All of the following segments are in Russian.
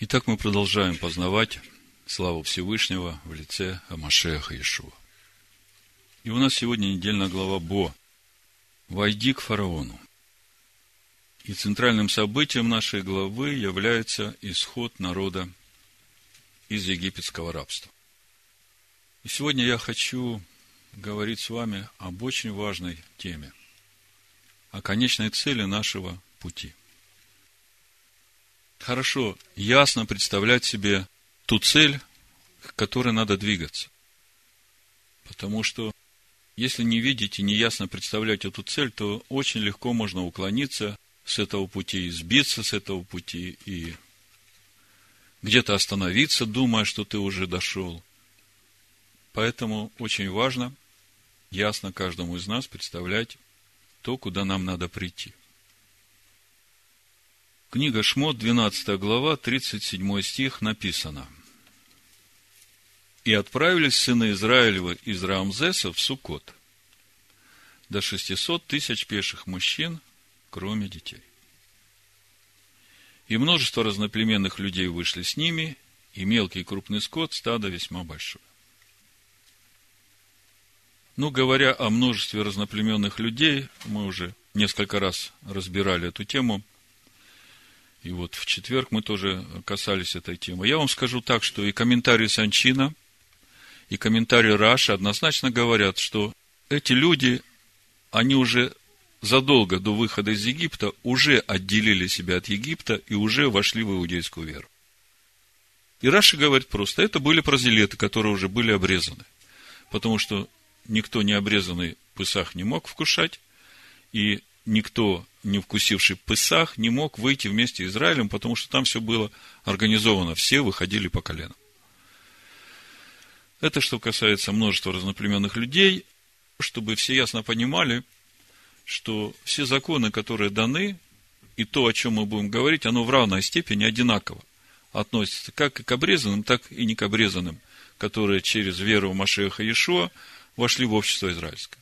Итак, мы продолжаем познавать славу Всевышнего в лице Амашеха Иешуа. И у нас сегодня недельная глава Бо. «Войди к фараону». И центральным событием нашей главы является исход народа из египетского рабства. И сегодня я хочу говорить с вами об очень важной теме, о конечной цели нашего пути. Хорошо, ясно представлять себе ту цель, к которой надо двигаться. Потому что если не видеть и не ясно представлять эту цель, то очень легко можно уклониться с этого пути, сбиться с этого пути и где-то остановиться, думая, что ты уже дошел. Поэтому очень важно ясно каждому из нас представлять то, куда нам надо прийти. Книга Шмот, 12 глава, 37 стих написано. «И отправились сыны Израилева из Рамзеса в Сукот до 600 тысяч пеших мужчин, кроме детей. И множество разноплеменных людей вышли с ними, и мелкий и крупный скот, стадо весьма большое. Ну, говоря о множестве разноплеменных людей, мы уже несколько раз разбирали эту тему – и вот в четверг мы тоже касались этой темы. Я вам скажу так, что и комментарии Санчина, и комментарии Раши однозначно говорят, что эти люди, они уже задолго до выхода из Египта уже отделили себя от Египта и уже вошли в иудейскую веру. И Раши говорит просто, это были прозелеты, которые уже были обрезаны. Потому что никто не обрезанный Пысах не мог вкушать, и никто, не вкусивший Песах, не мог выйти вместе с Израилем, потому что там все было организовано, все выходили по коленам. Это что касается множества разноплеменных людей, чтобы все ясно понимали, что все законы, которые даны, и то, о чем мы будем говорить, оно в равной степени одинаково относится как к обрезанным, так и не к обрезанным, которые через веру в Машеха Иешуа вошли в общество израильское.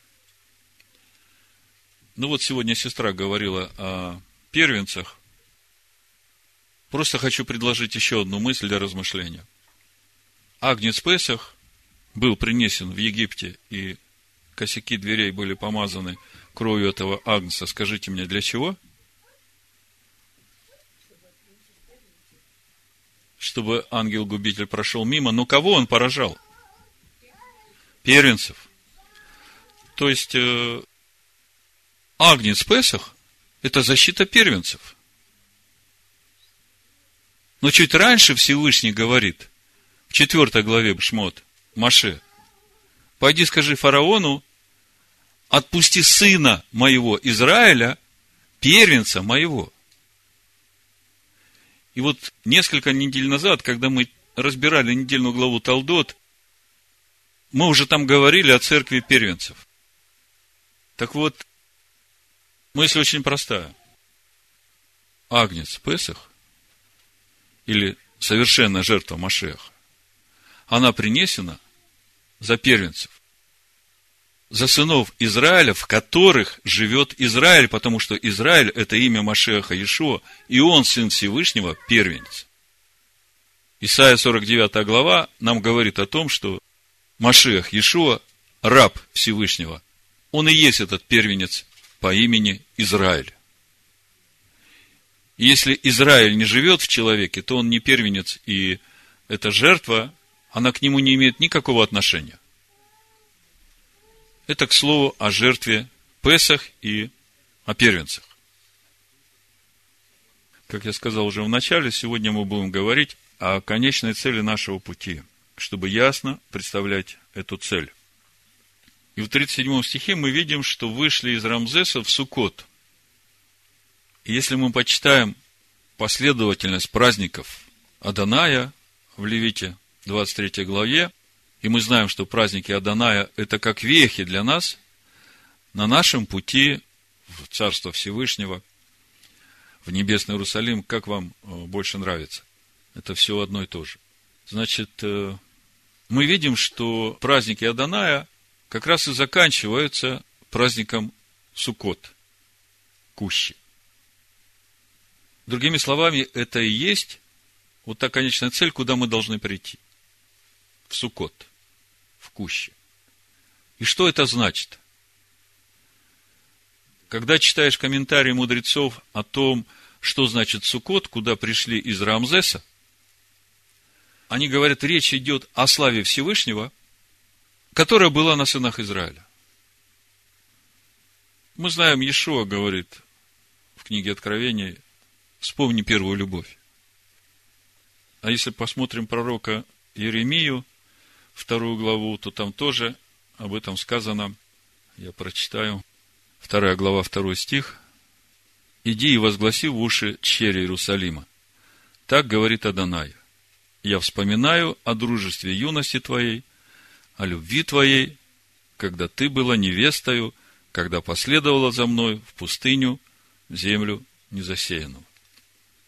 Ну вот сегодня сестра говорила о первенцах. Просто хочу предложить еще одну мысль для размышления. Агнец Песах был принесен в Египте, и косяки дверей были помазаны кровью этого агнца. Скажите мне, для чего? Чтобы ангел-губитель прошел мимо. Но кого он поражал? Первенцев. То есть, э, Агнец Песах – это защита первенцев. Но чуть раньше Всевышний говорит, в 4 главе Шмот, Маше, пойди скажи фараону, отпусти сына моего Израиля, первенца моего. И вот несколько недель назад, когда мы разбирали недельную главу Талдот, мы уже там говорили о церкви первенцев. Так вот, Мысль очень простая. Агнец Песах или совершенная жертва Машеха, она принесена за первенцев, за сынов Израиля, в которых живет Израиль, потому что Израиль – это имя Машеха Иешуа, и он, сын Всевышнего, первенец. Исайя 49 глава нам говорит о том, что Машех Иешуа, раб Всевышнего, он и есть этот первенец по имени Израиль. если Израиль не живет в человеке, то он не первенец, и эта жертва, она к нему не имеет никакого отношения. Это, к слову, о жертве Песах и о первенцах. Как я сказал уже в начале, сегодня мы будем говорить о конечной цели нашего пути, чтобы ясно представлять эту цель. И в 37 стихе мы видим, что вышли из Рамзеса в Сукот. И если мы почитаем последовательность праздников Аданая в Левите 23 главе, и мы знаем, что праздники Аданая – это как вехи для нас на нашем пути в Царство Всевышнего, в Небесный Иерусалим, как вам э, больше нравится. Это все одно и то же. Значит, э, мы видим, что праздники Аданая как раз и заканчиваются праздником Суккот, Кущи. Другими словами, это и есть вот та конечная цель, куда мы должны прийти. В Сукот, в Куще. И что это значит? Когда читаешь комментарии мудрецов о том, что значит Сукот, куда пришли из Рамзеса, они говорят, речь идет о славе Всевышнего, которая была на сынах Израиля. Мы знаем, Иешуа говорит в книге Откровения, вспомни первую любовь. А если посмотрим пророка Еремию, вторую главу, то там тоже об этом сказано. Я прочитаю. Вторая глава, второй стих. «Иди и возгласи в уши чере Иерусалима. Так говорит Адонай. Я вспоминаю о дружестве юности твоей, о любви твоей, когда ты была невестою, когда последовала за мной в пустыню, в землю незасеянную.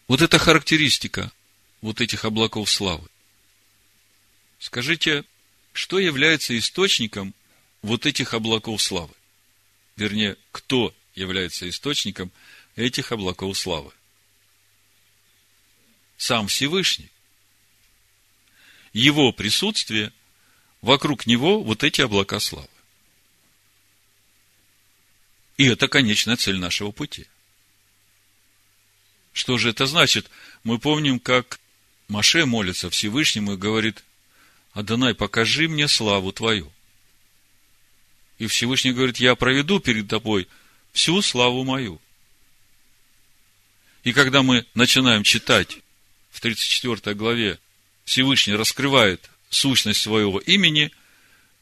Вот это характеристика вот этих облаков славы. Скажите, что является источником вот этих облаков славы? Вернее, кто является источником этих облаков славы? Сам Всевышний. Его присутствие, вокруг него вот эти облака славы. И это конечная цель нашего пути. Что же это значит? Мы помним, как Маше молится Всевышнему и говорит, Адонай, покажи мне славу Твою. И Всевышний говорит, я проведу перед тобой всю славу мою. И когда мы начинаем читать в 34 главе, Всевышний раскрывает сущность своего имени,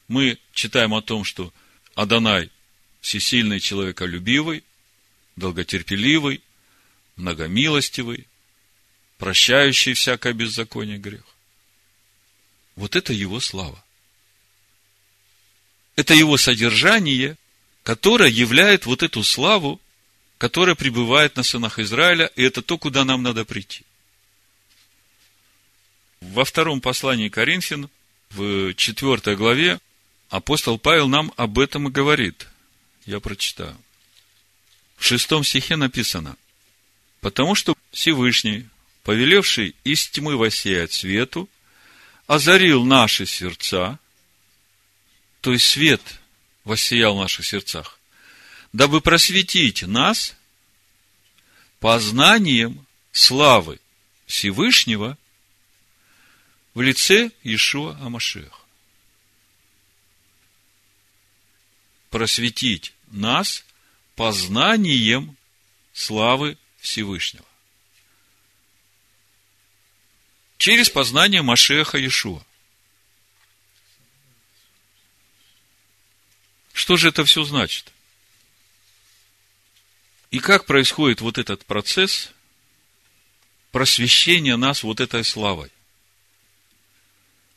мы читаем о том, что Адонай всесильный, человеколюбивый, долготерпеливый, многомилостивый, прощающий всякое беззаконие грех. Вот это его слава. Это его содержание, которое являет вот эту славу, которая пребывает на сынах Израиля, и это то, куда нам надо прийти. Во втором послании Коринфян, в четвертой главе, апостол Павел нам об этом и говорит. Я прочитаю. В шестом стихе написано, «Потому что Всевышний, повелевший из тьмы воссеять свету, озарил наши сердца, то есть свет воссиял в наших сердцах, дабы просветить нас познанием славы Всевышнего в лице Ишуа Амашеха. Просветить нас познанием славы Всевышнего. Через познание Машеха Иешуа. Что же это все значит? И как происходит вот этот процесс просвещения нас вот этой славой?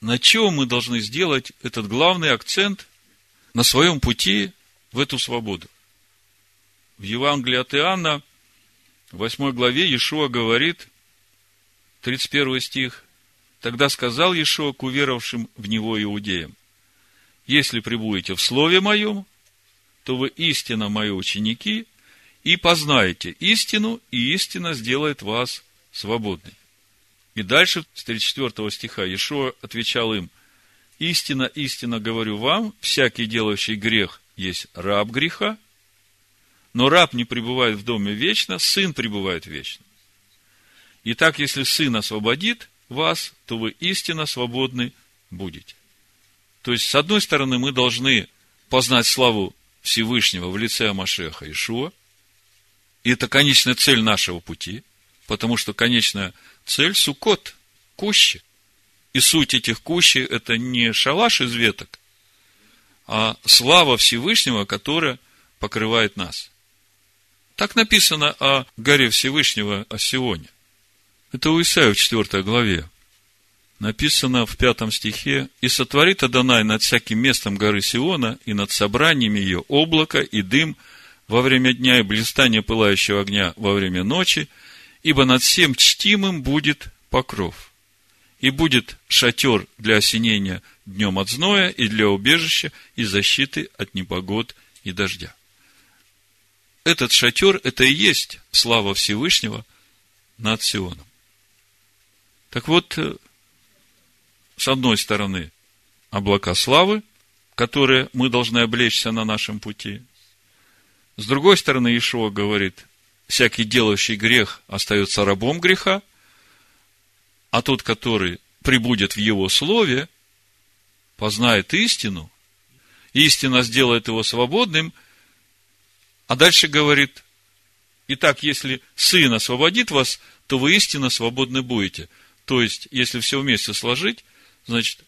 На чем мы должны сделать этот главный акцент на своем пути в эту свободу? В Евангелии от Иоанна, в 8 главе, Иешуа говорит, 31 стих, «Тогда сказал Иешуа к уверовавшим в Него иудеям, если прибудете в Слове Моем, то вы истинно Мои ученики, и познаете истину, и истина сделает вас свободной. И дальше, с 34 стиха, Иешуа отвечал им, «Истина, истинно говорю вам, всякий делающий грех есть раб греха, но раб не пребывает в доме вечно, сын пребывает вечно. Итак, если сын освободит вас, то вы истинно свободны будете. То есть, с одной стороны, мы должны познать славу Всевышнего в лице Амашеха Ишуа. И это конечная цель нашего пути, потому что конечная цель – сукот, кущи. И суть этих кущи – это не шалаш из веток, а слава Всевышнего, которая покрывает нас. Так написано о горе Всевышнего, о Сионе. Это у Исаия в 4 главе написано в пятом стихе, «И сотворит Адонай над всяким местом горы Сиона и над собраниями ее облако и дым во время дня и блистание пылающего огня во время ночи, ибо над всем чтимым будет покров. И будет шатер для осенения днем от зноя и для убежища и защиты от непогод и дождя». Этот шатер – это и есть слава Всевышнего над Сионом. Так вот, э, с одной стороны, облака славы, которые мы должны облечься на нашем пути. С другой стороны, Ишуа говорит, всякий делающий грех остается рабом греха, а тот, который прибудет в его слове, познает истину, истина сделает его свободным, а дальше говорит, итак, если Сын освободит вас, то вы истинно свободны будете. То есть, если все вместе сложить, значит,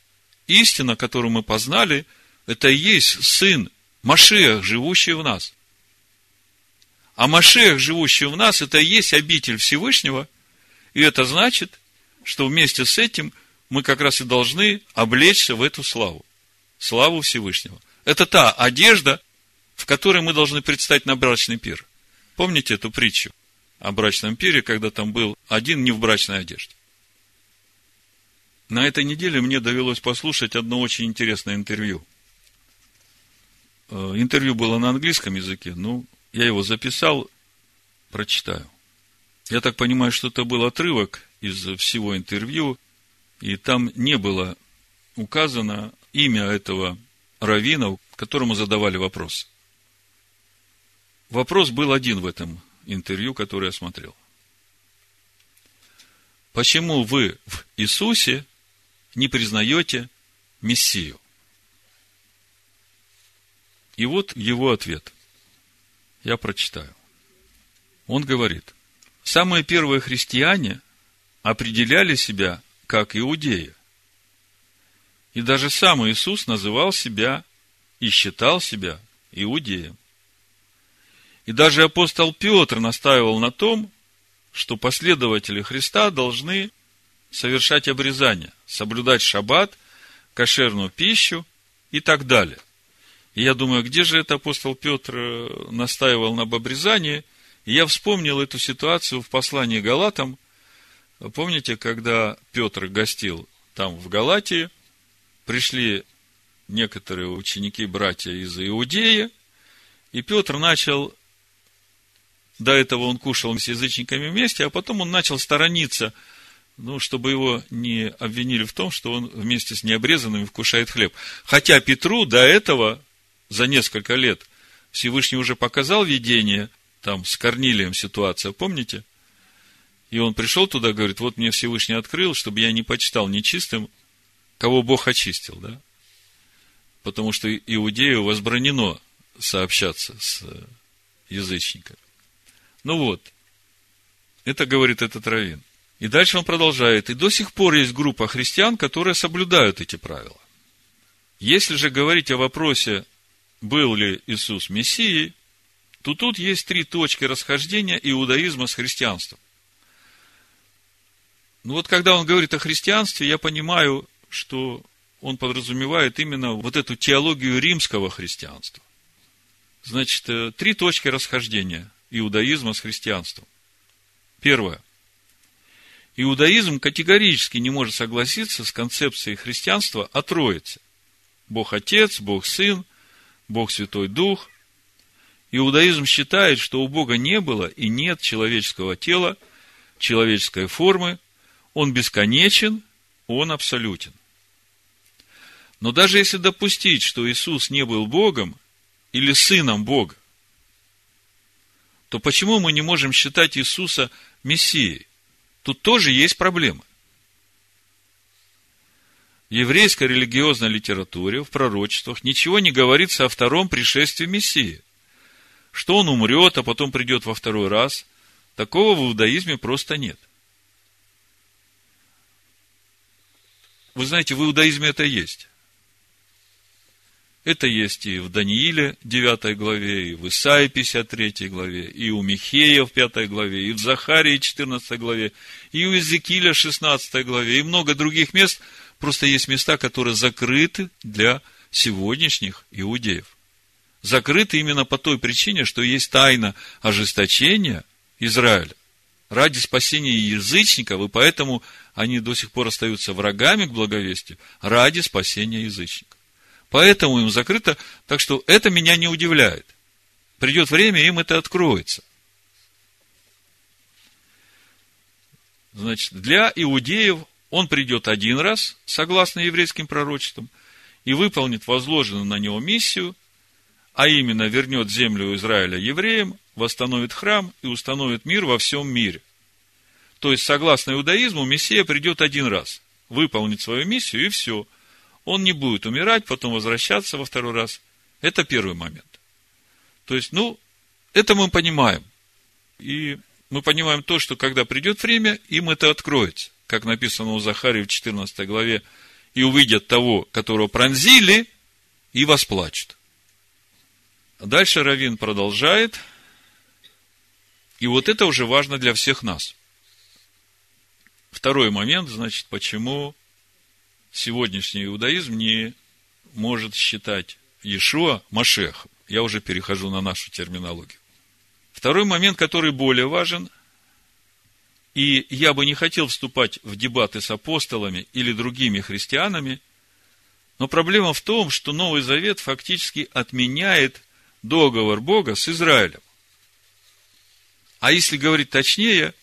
истина, которую мы познали, это и есть Сын, Машех, живущий в нас. А Машех, живущий в нас, это и есть обитель Всевышнего, и это значит, что вместе с этим мы как раз и должны облечься в эту славу. Славу Всевышнего. Это та одежда, в которой мы должны предстать на брачный пир. Помните эту притчу о брачном пире, когда там был один не в брачной одежде? На этой неделе мне довелось послушать одно очень интересное интервью. Э, интервью было на английском языке, ну, я его записал, прочитаю. Я так понимаю, что это был отрывок из всего интервью, и там не было указано имя этого раввина, которому задавали вопрос. Вопрос был один в этом интервью, которое я смотрел. Почему вы в Иисусе не признаете Мессию? И вот его ответ. Я прочитаю. Он говорит, самые первые христиане определяли себя как иудеи. И даже сам Иисус называл себя и считал себя иудеем. И даже апостол Петр настаивал на том, что последователи Христа должны совершать обрезание, соблюдать шаббат, кошерную пищу и так далее. И я думаю, где же это апостол Петр э, настаивал на обрезании? И я вспомнил эту ситуацию в послании Галатам. Помните, когда Петр гостил там в Галатии, пришли некоторые ученики, братья из Иудеи, и Петр начал, до этого он кушал с язычниками вместе, а потом он начал сторониться, ну, чтобы его не обвинили в том, что он вместе с необрезанными вкушает хлеб. Хотя Петру до этого, за несколько лет, Всевышний уже показал видение, там, с Корнилием ситуация, помните? И он пришел туда, говорит, вот мне Всевышний открыл, чтобы я не почитал нечистым, кого Бог очистил, да? потому что иудею возбранено сообщаться с э, язычниками. Ну вот, это говорит этот раввин. И дальше он продолжает. И до сих пор есть группа христиан, которые соблюдают эти правила. Если же говорить о вопросе, был ли Иисус Мессией, то тут есть три точки расхождения иудаизма с христианством. Ну вот когда он говорит о христианстве, я понимаю, что он подразумевает именно вот эту теологию римского христианства. Значит, э, три точки расхождения иудаизма с христианством. Первое. Иудаизм категорически не может согласиться с концепцией христианства о Троице. Бог Отец, Бог Сын, Бог Святой Дух. Иудаизм считает, что у Бога не было и нет человеческого тела, человеческой формы, он бесконечен, он абсолютен. Но даже если допустить, что Иисус не был Богом или Сыном Бога, то почему мы не можем считать Иисуса Мессией? Тут тоже есть проблема. Еврейской религиозной литературе, в пророчествах ничего не говорится о втором пришествии Мессии. Что он умрет, а потом придет во второй раз. Такого в иудаизме просто нет. Вы знаете, в иудаизме это есть. Это есть и в Данииле 9 главе, и в Исаии 53 главе, и у Михея в 5 главе, и в Захарии 14 главе, и у Иезекииля 16 главе, и много других мест. Просто есть места, которые закрыты для сегодняшних иудеев. Закрыты именно по той причине, что есть тайна ожесточения Израиля ради спасения язычников, и поэтому они до сих пор остаются врагами к благовестию ради спасения язычников. Поэтому им закрыто, так что это меня не удивляет. Придет время, им это откроется. Значит, для иудеев он придет один раз, согласно еврейским пророчествам, и выполнит возложенную на него миссию, а именно вернет землю Израиля евреям, восстановит храм и установит мир во всем мире. То есть, согласно иудаизму, Мессия придет один раз, выполнит свою миссию и все. Он не будет умирать, потом возвращаться во второй раз. Это первый момент. То есть, ну, это мы понимаем. И мы понимаем то, что когда придет время, им это откроется. Как написано у Захарии в 14 главе, и увидят того, которого пронзили, и восплачут. Дальше Равин продолжает. И вот это уже важно для всех нас. Второй момент, значит, почему сегодняшний иудаизм не может считать Иешуа Машехом. Я уже перехожу на нашу терминологию. Второй момент, который более важен, и я бы не хотел вступать в дебаты с апостолами или другими христианами, но проблема в том, что Новый Завет фактически отменяет договор Бога с Израилем. А если говорить точнее,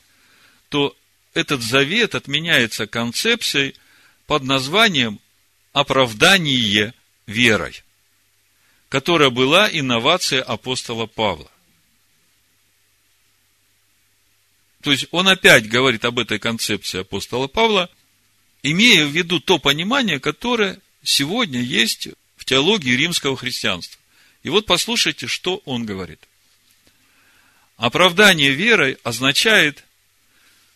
то этот завет отменяется концепцией под названием оправдание верой, которая была инновацией апостола Павла. То есть он опять говорит об этой концепции апостола Павла, имея в виду то понимание, которое сегодня есть в теологии римского христианства. И вот послушайте, что он говорит. Оправдание верой означает,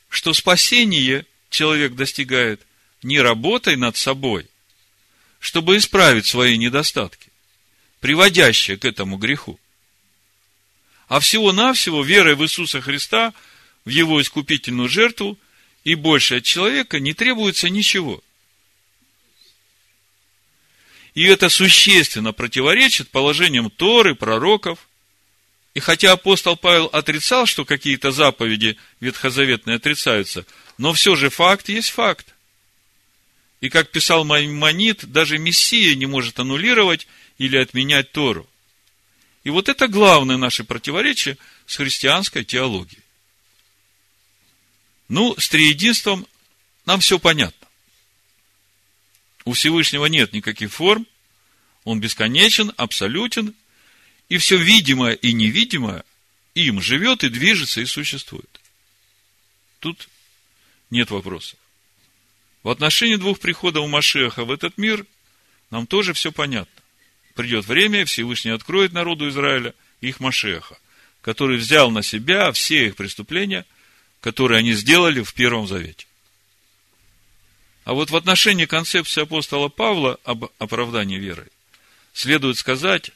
что спасение человек достигает не работой над собой, чтобы исправить свои недостатки, приводящие к этому греху, а всего-навсего верой в Иисуса Христа – в его искупительную жертву, и больше от человека не требуется ничего. И это существенно противоречит положениям Торы, пророков. И хотя апостол Павел отрицал, что какие-то заповеди ветхозаветные отрицаются, но все же факт есть факт. И как писал Маймонит, даже Мессия не может аннулировать или отменять Тору. И вот это главное наше противоречие с христианской теологией. Ну, с триединством нам все понятно. У Всевышнего нет никаких форм, он бесконечен, абсолютен, и все видимое и невидимое им живет и движется и существует. Тут нет вопросов. В отношении двух приходов Машеха в этот мир нам тоже все понятно. Придет время, Всевышний откроет народу Израиля их Машеха, который взял на себя все их преступления которые они сделали в Первом Завете. А вот в отношении концепции апостола Павла об оправдании верой, следует сказать,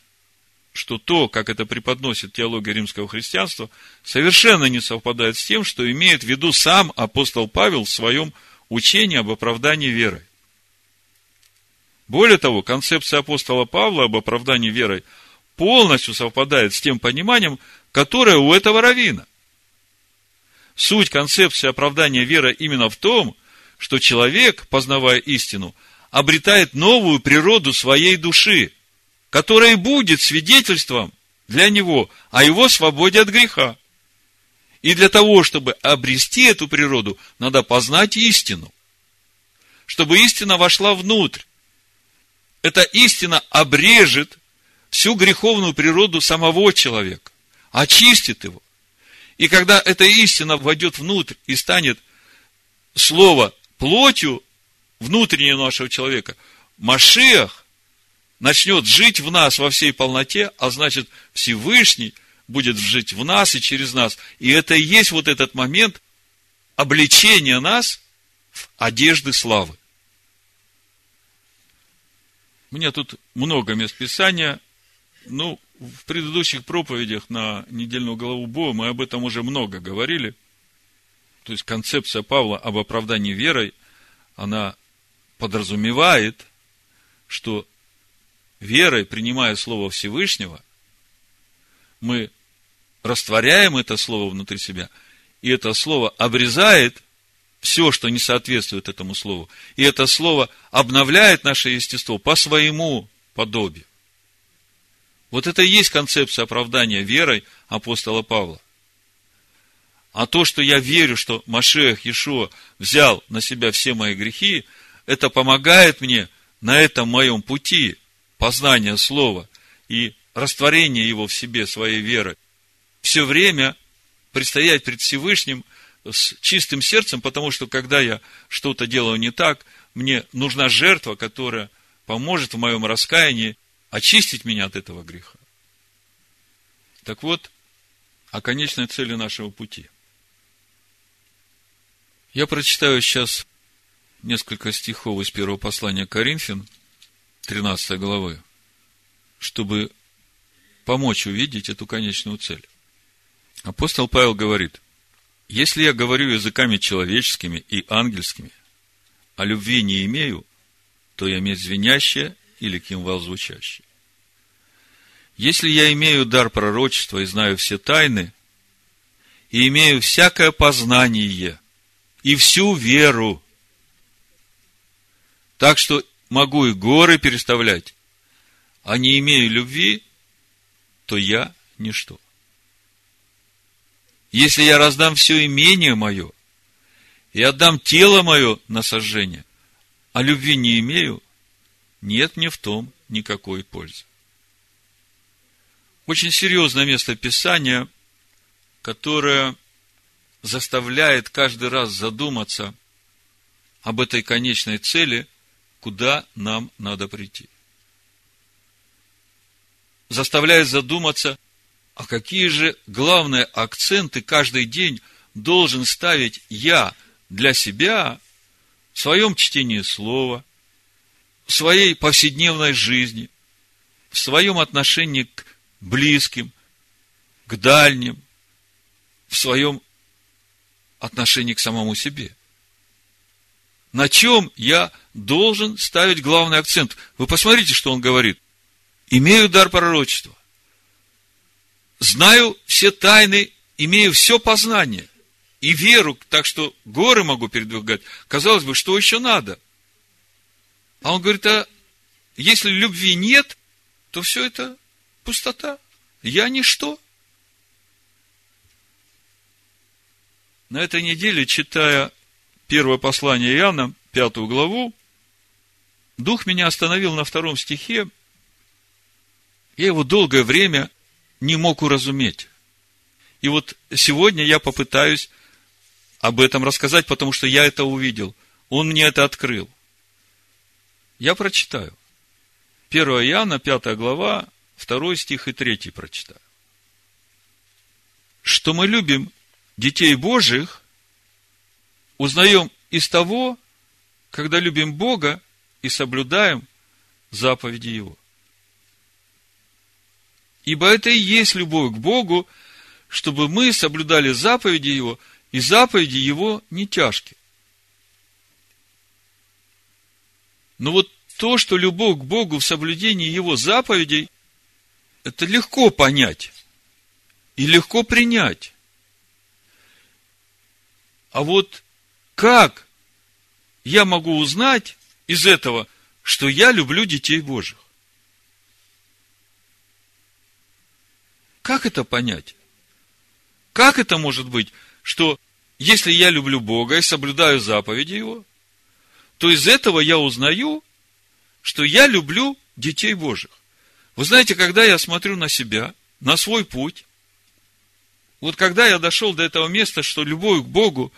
что то, как это преподносит теология римского христианства, совершенно не совпадает с тем, что имеет в виду сам апостол Павел в своем учении об оправдании верой. Более того, концепция апостола Павла об оправдании верой полностью совпадает с тем пониманием, которое у этого равина – Суть концепции оправдания веры именно в том, что человек, познавая истину, обретает новую природу своей души, которая будет свидетельством для него о его свободе от греха. И для того, чтобы обрести эту природу, надо познать истину. Чтобы истина вошла внутрь. Эта истина обрежет всю греховную природу самого человека, очистит его. И когда эта истина войдет внутрь и станет слово плотью внутреннего нашего человека, Машиах начнет жить в нас во всей полноте, а значит, Всевышний будет жить в нас и через нас. И это и есть вот этот момент обличения нас в одежды славы. У меня тут много мест Писания. Ну, в предыдущих проповедях на недельную главу Бога мы об этом уже много говорили. То есть концепция Павла об оправдании верой, она подразумевает, что верой, принимая Слово Всевышнего, мы растворяем это Слово внутри себя, и это Слово обрезает все, что не соответствует этому Слову. И это Слово обновляет наше естество по своему подобию. Вот это и есть концепция оправдания верой апостола Павла. А то, что я верю, что Машех Ешо взял на себя все мои грехи, это помогает мне на этом моем пути познания Слова и растворения его в себе, своей веры. Все время предстоять пред Всевышним с чистым сердцем, потому что когда я что-то делаю не так, мне нужна жертва, которая поможет в моем раскаянии очистить меня от этого греха. Так вот, о конечной цели нашего пути. Я прочитаю сейчас несколько стихов из первого послания Коринфян, 13 главы, чтобы помочь увидеть эту конечную цель. Апостол Павел говорит, если я говорю языками человеческими и ангельскими, а любви не имею, то я имею звенящее или кимвал звучащий. Если я имею дар пророчества и знаю все тайны, и имею всякое познание и всю веру, так что могу и горы переставлять, а не имею любви, то я ничто. Если я раздам все имение мое и отдам тело мое на сожжение, а любви не имею, нет мне в том никакой пользы. Очень серьезное место Писания, которое заставляет каждый раз задуматься об этой конечной цели, куда нам надо прийти. Заставляет задуматься, а какие же главные акценты каждый день должен ставить я для себя в своем чтении слова, в своей повседневной жизни, в своем отношении к близким, к дальним, в своем отношении к самому себе. На чем я должен ставить главный акцент? Вы посмотрите, что он говорит. Имею дар пророчества. Знаю все тайны, имею все познание. И веру, так что горы могу передвигать. Казалось бы, что еще надо? А он говорит, а если любви нет, то все это пустота. Я ничто. На этой неделе, читая первое послание Иоанна, пятую главу, Дух меня остановил на втором стихе. Я его долгое время не мог уразуметь. И вот сегодня я попытаюсь об этом рассказать, потому что я это увидел. Он мне это открыл. Я прочитаю. 1 Иоанна, 5 глава, второй стих и третий прочитаю. Что мы любим детей Божьих, узнаем из того, когда любим Бога и соблюдаем заповеди Его. Ибо это и есть любовь к Богу, чтобы мы соблюдали заповеди Его, и заповеди Его не тяжкие. Но вот то, что любовь к Богу в соблюдении Его заповедей, это легко понять и легко принять. А вот как я могу узнать из этого, что я люблю детей Божьих? Как это понять? Как это может быть, что если я люблю Бога и соблюдаю заповеди Его, то из этого я узнаю, что я люблю детей Божьих. Вы знаете, когда я смотрю на себя, на свой путь, вот когда я дошел до этого места, что любовь к Богу,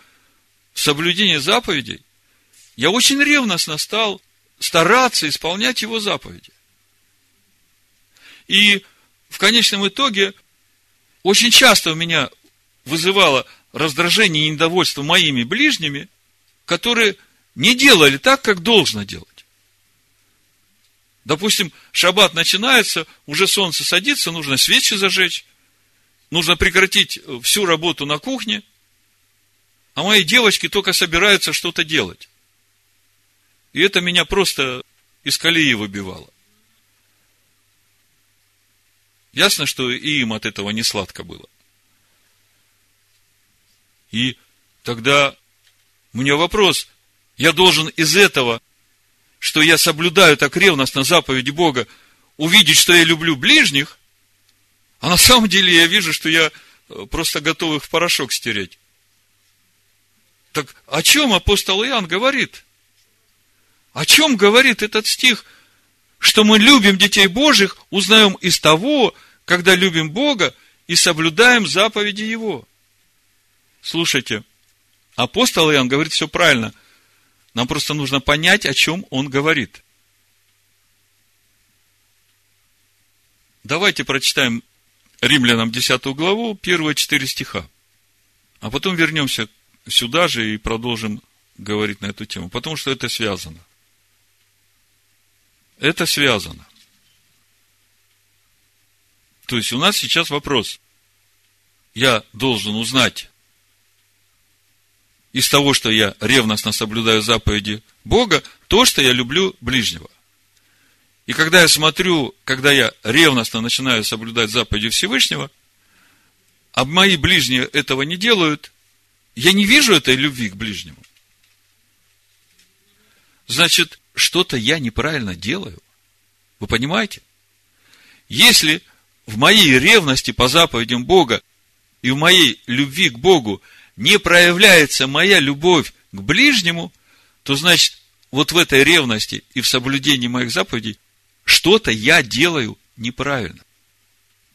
соблюдение заповедей, я очень ревностно стал стараться исполнять его заповеди. И в конечном итоге очень часто у меня вызывало раздражение и недовольство моими ближними, которые не делали так, как должно делать. Допустим, шаббат начинается, уже солнце садится, нужно свечи зажечь, нужно прекратить э, всю работу на кухне, а мои девочки только собираются что-то делать. И это меня просто из колеи выбивало. Ясно, что и им от этого не сладко было. И тогда у меня вопрос, я должен из этого что я соблюдаю так ревностно заповеди Бога, увидеть, что я люблю ближних, а на самом деле я вижу, что я э, просто готов их в порошок стереть. Так о чем апостол Иоанн говорит? О чем говорит этот стих? Что мы любим детей Божьих, узнаем из того, когда любим Бога и соблюдаем заповеди Его. Слушайте, апостол Иоанн говорит все правильно. Нам просто нужно понять, о чем он говорит. Давайте прочитаем Римлянам 10 главу, первые четыре стиха. А потом вернемся сюда же и продолжим говорить на эту тему, потому что это связано. Это связано. То есть у нас сейчас вопрос. Я должен узнать из того, что я ревностно соблюдаю заповеди Бога, то, что я люблю ближнего. И когда я смотрю, когда я ревностно начинаю соблюдать заповеди Всевышнего, а мои ближние этого не делают, я не вижу этой любви к ближнему. Значит, что-то я неправильно делаю. Вы понимаете? Если в моей ревности по заповедям Бога и в моей любви к Богу не проявляется моя любовь к ближнему, то значит, вот в этой ревности и в соблюдении моих заповедей что-то я делаю неправильно.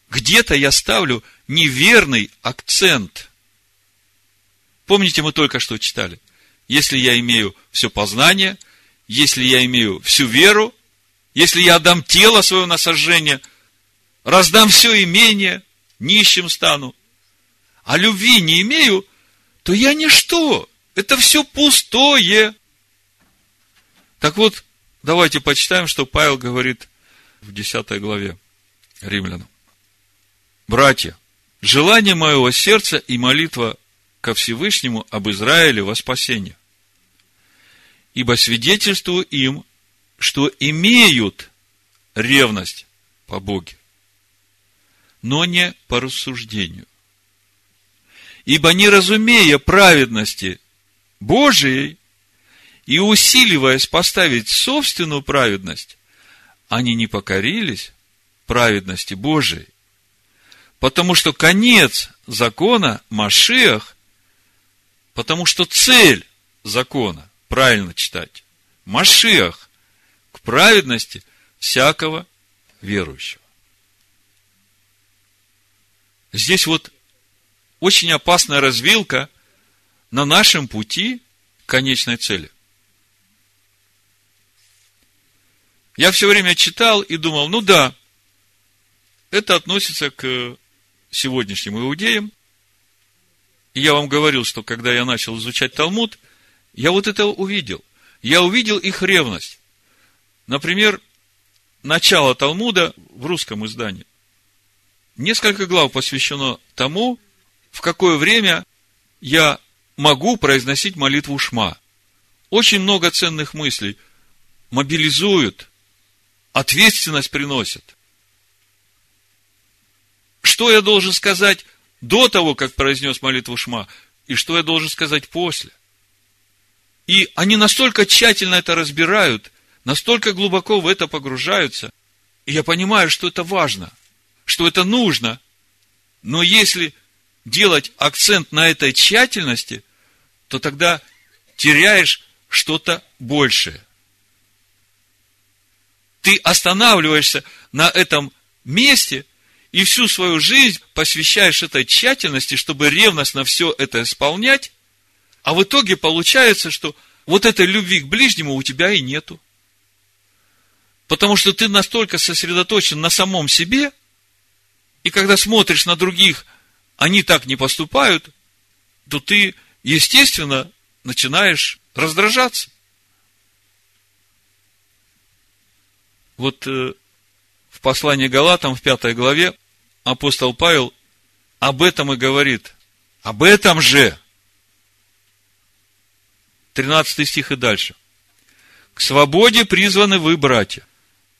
Где-то я ставлю неверный акцент. Помните, мы только что читали. Если я имею все познание, если я имею всю веру, если я отдам тело свое на сожжение, раздам все имение, нищим стану, а любви не имею, то я ничто. Это все пустое. Так вот, давайте почитаем, что Павел говорит в 10 главе римлянам. Братья, желание моего сердца и молитва ко Всевышнему об Израиле во спасение. Ибо свидетельствую им, что имеют ревность по Боге, но не по рассуждению. Ибо не разумея праведности Божией и усиливаясь поставить собственную праведность, они не покорились праведности Божией. Потому что конец закона – Машиах, Потому что цель закона, правильно читать, Машиах к праведности всякого верующего. Здесь вот очень опасная развилка на нашем пути к конечной цели. Я все время читал и думал, ну да, это относится к сегодняшним иудеям, и я вам говорил, что когда я начал изучать Талмуд, я вот это увидел. Я увидел их ревность. Например, начало Талмуда в русском издании. Несколько глав посвящено тому, в какое время я могу произносить молитву Шма. Очень много ценных мыслей мобилизуют, ответственность приносят. Что я должен сказать до того, как произнес молитву Шма, и что я должен сказать после. И они настолько тщательно это разбирают, настолько глубоко в это погружаются, и я понимаю, что это важно, что это нужно. Но если делать акцент на этой тщательности, то тогда теряешь что-то большее. Ты останавливаешься на этом месте – и всю свою жизнь посвящаешь этой тщательности, чтобы ревностно все это исполнять, а в итоге получается, что вот этой любви к ближнему у тебя и нету. Потому что ты настолько сосредоточен на самом себе, и когда смотришь на других, они так не поступают, то ты, естественно, начинаешь раздражаться. Вот э, в послании Галатам в пятой главе апостол Павел об этом и говорит. Об этом же. 13 стих и дальше. К свободе призваны вы, братья.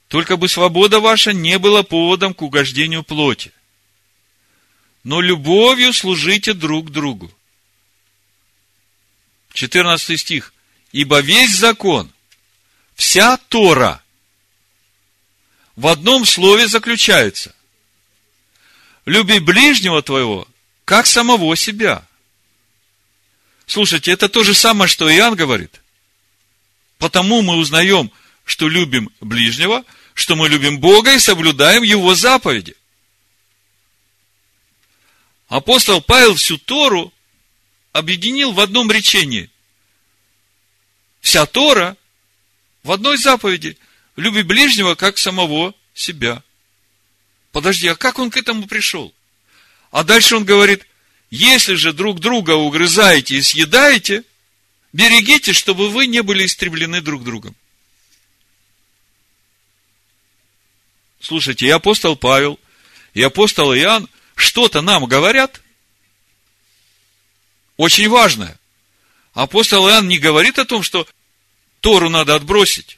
Только бы свобода ваша не была поводом к угождению плоти. Но любовью служите друг другу. 14 стих. Ибо весь закон, вся Тора в одном слове заключается – Люби ближнего твоего, как самого себя. Слушайте, это то же самое, что Иоанн говорит. Потому мы узнаем, что любим ближнего, что мы любим Бога и соблюдаем Его заповеди. Апостол Павел всю Тору объединил в одном речении. Вся Тора в одной заповеди. Люби ближнего, как самого себя. Подожди, а как он к этому пришел? А дальше он говорит, если же друг друга угрызаете и съедаете, берегите, чтобы вы не были истреблены друг другом. Слушайте, и апостол Павел, и апостол Иоанн что-то нам говорят очень важное. Апостол Иоанн не говорит о том, что Тору надо отбросить.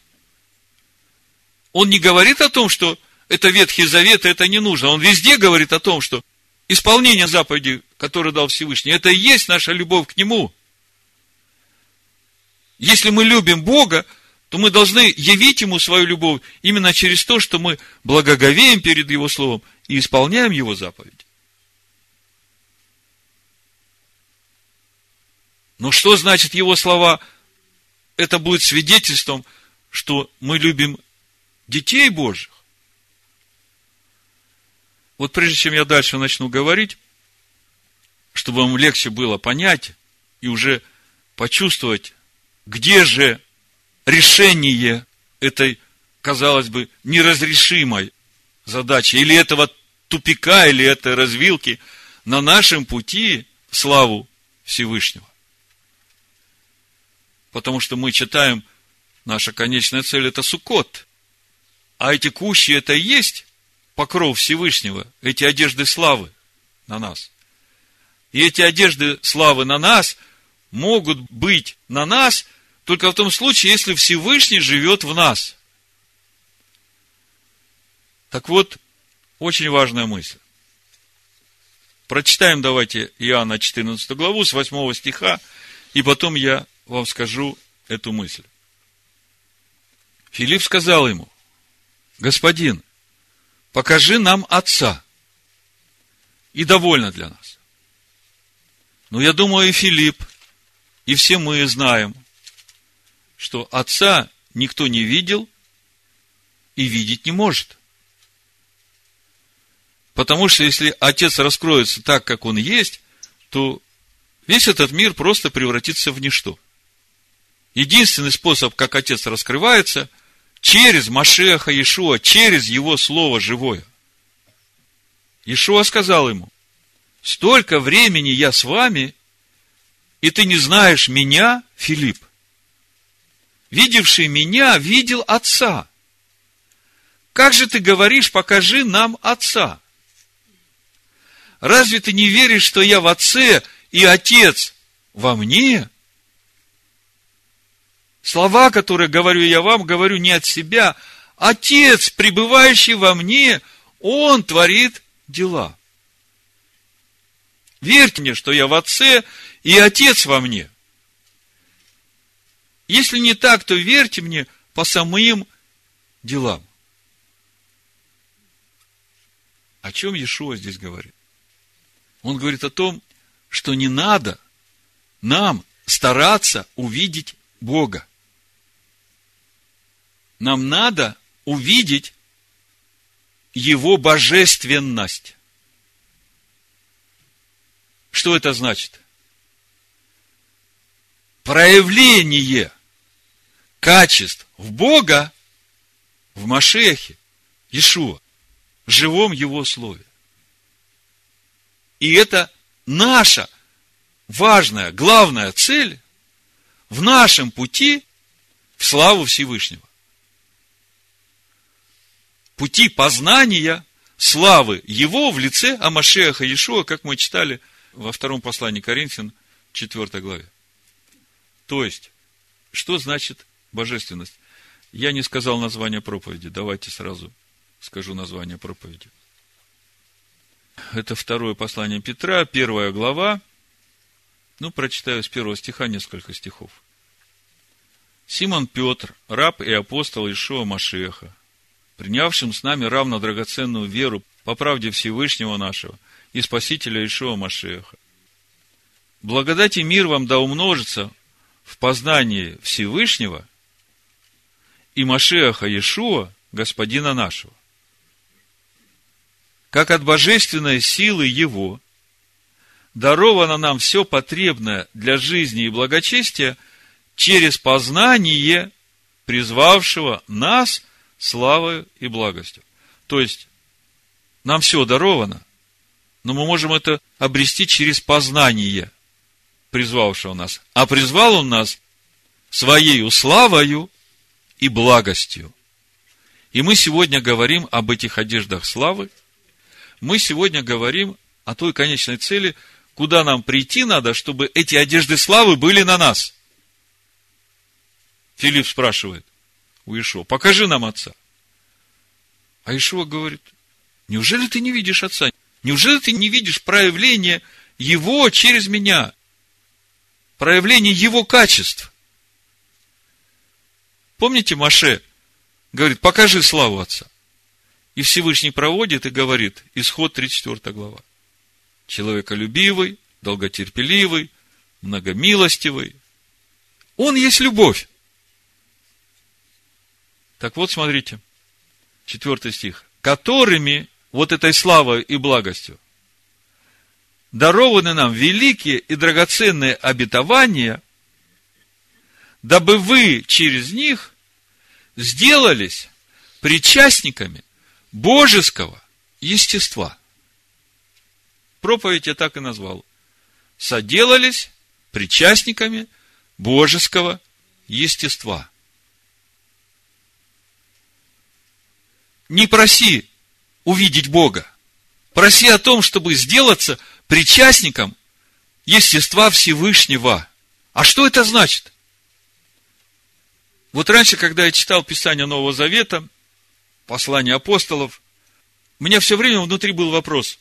Он не говорит о том, что это Ветхий Завет, это не нужно. Он везде говорит о том, что исполнение заповеди, которое дал Всевышний, это и есть наша любовь к Нему. Если мы любим Бога, то мы должны явить Ему свою любовь именно через то, что мы благоговеем перед Его Словом и исполняем Его заповеди. Но что значит Его слова? Это будет свидетельством, что мы любим детей Божьих. Вот прежде чем я дальше начну говорить, чтобы вам легче было понять и уже почувствовать, где же решение этой, казалось бы, неразрешимой задачи, или этого тупика, или этой развилки на нашем пути в славу Всевышнего. Потому что мы читаем, наша конечная цель – это сукот. А эти кущи – это и есть покров Всевышнего, эти одежды славы на нас. И эти одежды славы на нас могут быть на нас – только в том случае, если Всевышний живет в нас. Так вот, очень важная мысль. Прочитаем давайте Иоанна 14 главу с 8 стиха, и потом я вам скажу эту мысль. Филипп сказал ему, господин, покажи нам Отца, и довольно для нас. Но я думаю, и Филипп, и все мы знаем, что Отца никто не видел и видеть не может. Потому что если Отец раскроется так, как Он есть, то весь этот мир просто превратится в ничто. Единственный способ, как Отец раскрывается, через Машеха Иешуа, через Его Слово живое. Иешуа сказал ему, столько времени я с вами, и ты не знаешь меня, Филипп видевший меня, видел Отца. Как же ты говоришь, покажи нам Отца? Разве ты не веришь, что я в Отце и Отец во мне? Слова, которые говорю я вам, говорю не от себя. Отец, пребывающий во мне, Он творит дела. Верьте мне, что я в Отце и Отец во мне – если не так, то верьте мне по самым делам. О чем Иешуа здесь говорит? Он говорит о том, что не надо нам стараться увидеть Бога. Нам надо увидеть Его божественность. Что это значит? Проявление качеств в Бога в Машехе, Ишуа, живом Его Слове. И это наша важная, главная цель в нашем пути в славу Всевышнего. Пути познания славы Его в лице Амашеха Иешуа, как мы читали во втором послании Коринфян, 4 главе. То есть, что значит божественность. Я не сказал название проповеди. Давайте сразу скажу название проповеди. Это второе послание Петра, первая глава. Ну, прочитаю с первого стиха несколько стихов. Симон Петр, раб и апостол Ишуа Машеха, принявшим с нами равно драгоценную веру по правде Всевышнего нашего и Спасителя Ишуа Машеха, благодать и мир вам да умножится в познании Всевышнего и Машеха Иешуа, Господина нашего. Как от божественной силы Его даровано нам все потребное для жизни и благочестия через познание призвавшего нас славою и благостью. То есть, нам все даровано, но мы можем это обрести через познание призвавшего нас. А призвал он нас своею славою и благостью. И мы сегодня говорим об этих одеждах славы. Мы сегодня говорим о той конечной цели, куда нам прийти надо, чтобы эти одежды славы были на нас. Филипп спрашивает у Ишуа, покажи нам отца. А Ишуа говорит, неужели ты не видишь отца? Неужели ты не видишь проявление его через меня? Проявление его качеств. Помните, Маше говорит, покажи славу Отца. И Всевышний проводит и говорит, исход 34 глава. Человеколюбивый, долготерпеливый, многомилостивый. Он есть любовь. Так вот, смотрите, четвертый стих. Которыми вот этой славой и благостью дарованы нам великие и драгоценные обетования, дабы вы через них сделались причастниками божеского естества. Проповедь я так и назвал. Соделались причастниками божеского естества. Не проси увидеть Бога. Проси о том, чтобы сделаться причастником естества Всевышнего. А что это значит? Вот раньше, когда я читал Писание Нового Завета, послание апостолов, у меня все время внутри был вопрос.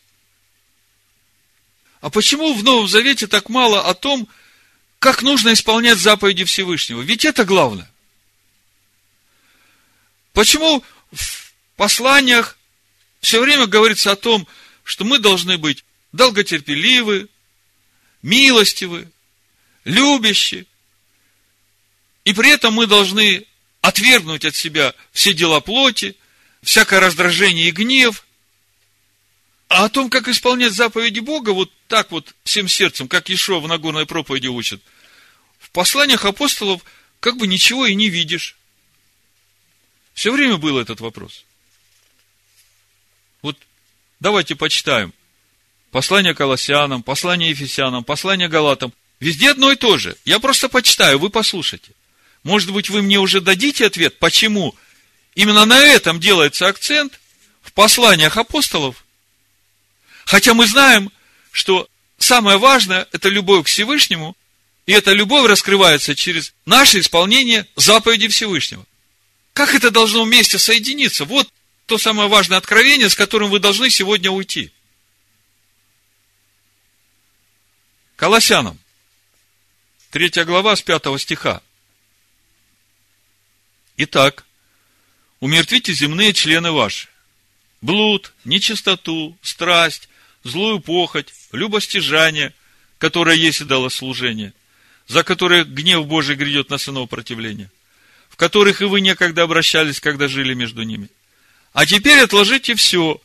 А почему в Новом Завете так мало о том, как нужно исполнять заповеди Всевышнего? Ведь это главное. Почему в посланиях все время говорится о том, что мы должны быть долготерпеливы, милостивы, любящие, и при этом мы должны отвергнуть от себя все дела плоти, всякое раздражение и гнев. А о том, как исполнять заповеди Бога, вот так вот, всем сердцем, как Ишо в Нагорной проповеди учит, в посланиях апостолов как бы ничего и не видишь. Все время был этот вопрос. Вот давайте почитаем. Послание Колоссянам, послание Ефесянам, послание Галатам. Везде одно и то же. Я просто почитаю, вы послушайте. Может быть, вы мне уже дадите ответ, почему именно на этом делается акцент в посланиях апостолов? Хотя мы знаем, что самое важное – это любовь к Всевышнему, и эта любовь раскрывается через наше исполнение заповеди Всевышнего. Как это должно вместе соединиться? Вот то самое важное откровение, с которым вы должны сегодня уйти. Колоссянам, третья глава с пятого стиха. Итак, умертвите земные члены ваши. Блуд, нечистоту, страсть, злую похоть, любостяжание, которое есть и дало служение, за которое гнев Божий грядет на сынов противления, в которых и вы некогда обращались, когда жили между ними. А теперь отложите все.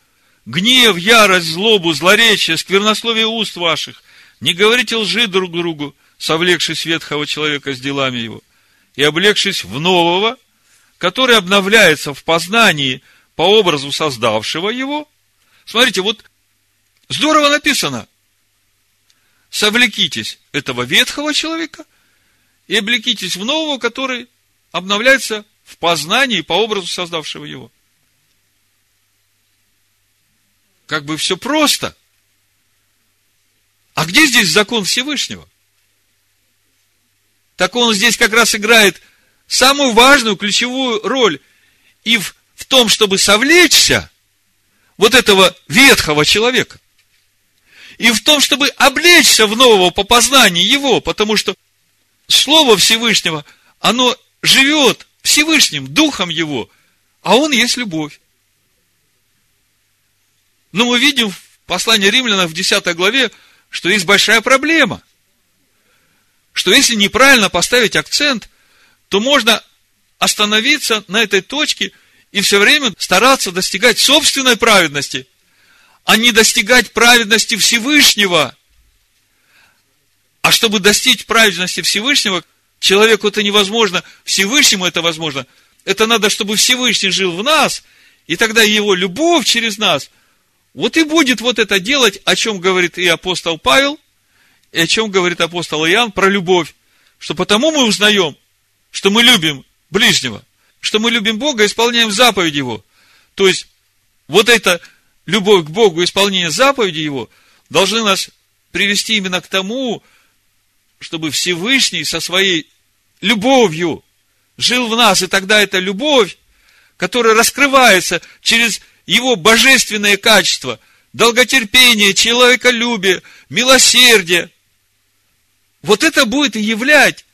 Гнев, ярость, злобу, злоречие, сквернословие уст ваших. Не говорите лжи друг другу, совлекшись ветхого человека с делами его, и облегшись в нового, который обновляется в познании по образу создавшего его. Смотрите, вот здорово написано. Совлекитесь этого ветхого человека и облекитесь в нового, который обновляется в познании по образу создавшего его. Как бы все просто. А где здесь закон Всевышнего? Так он здесь как раз играет самую важную, ключевую роль и в, в том, чтобы совлечься вот этого ветхого человека. И в том, чтобы облечься в нового по познанию его, потому что Слово Всевышнего, оно живет Всевышним, Духом Его, а Он есть любовь. Но мы видим в послании римлянам в 10 главе, что есть большая проблема. что если неправильно поставить акцент, то можно остановиться на этой точке и все время стараться достигать собственной праведности, а не достигать праведности Всевышнего. А чтобы достичь праведности Всевышнего, человеку это невозможно, Всевышнему это возможно. Это надо, чтобы Всевышний жил в нас, и тогда его любовь через нас, вот и будет вот это делать, о чем говорит и апостол Павел, и о чем говорит апостол Иоанн про любовь. Что потому мы узнаем, что мы любим ближнего, что мы любим Бога, исполняем заповеди Его. То есть, вот эта любовь к Богу, исполнение заповеди Его, должны нас привести именно к тому, чтобы Всевышний со своей любовью жил в нас, и тогда эта любовь, которая раскрывается через его божественное качество, долготерпение, человеколюбие, милосердие, вот это будет и являть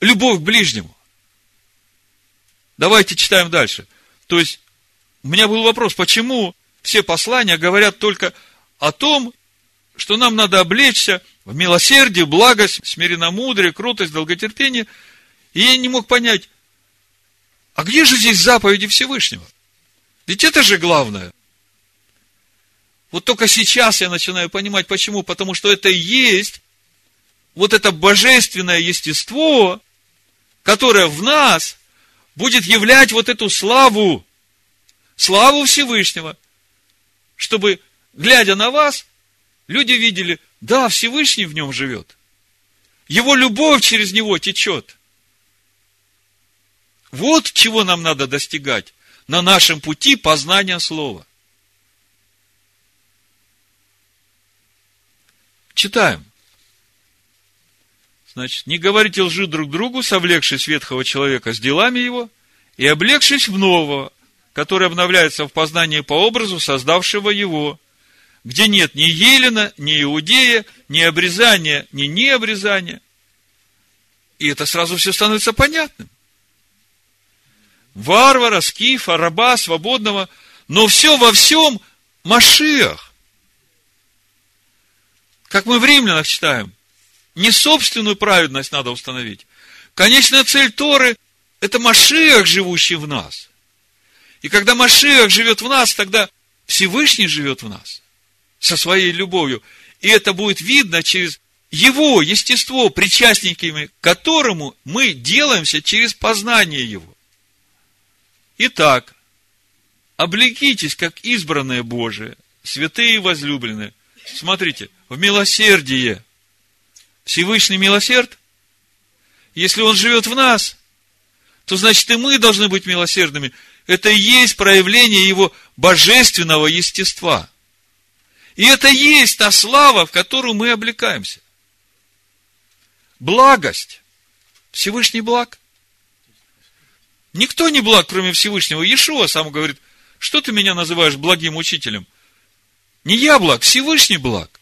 любовь к ближнему. Давайте читаем дальше. То есть, у меня был вопрос, почему все послания говорят только о том, что нам надо облечься в милосердие, благость, смиренномудрие, крутость, долготерпение. И я не мог понять, а где же здесь заповеди Всевышнего? Ведь это же главное. Вот только сейчас я начинаю понимать, почему. Потому что это и есть вот это божественное естество, которое в нас будет являть вот эту славу, славу Всевышнего, чтобы, глядя на вас, люди видели, да, Всевышний в нем живет. Его любовь через него течет. Вот чего нам надо достигать на нашем пути познания Слова. Читаем. Значит, не говорите лжи друг другу, совлекшись ветхого человека с делами его, и облегшись в нового, который обновляется в познании по образу создавшего его, где нет ни Елена, ни Иудея, ни обрезания, ни необрезания. И это сразу все становится понятным. Варвара, скифа, раба, свободного, но все во всем Машиах. Как мы в римлянах читаем, не собственную праведность надо установить. Конечная цель Торы – это Машиах, живущий в нас. И когда Машиах живет в нас, тогда Всевышний живет в нас со своей любовью. И это будет видно через его естество, причастниками которому мы делаемся через познание его. Итак, облекитесь, как избранные Божие, святые и возлюбленные. Смотрите, в милосердие – Всевышний милосерд, если Он живет в нас, то значит и мы должны быть милосердными. Это и есть проявление Его божественного естества. И это и есть та слава, в которую мы облекаемся. Благость. Всевышний благ. Никто не благ, кроме Всевышнего. Иешуа сам говорит, что ты меня называешь благим учителем? Не я благ, Всевышний благ.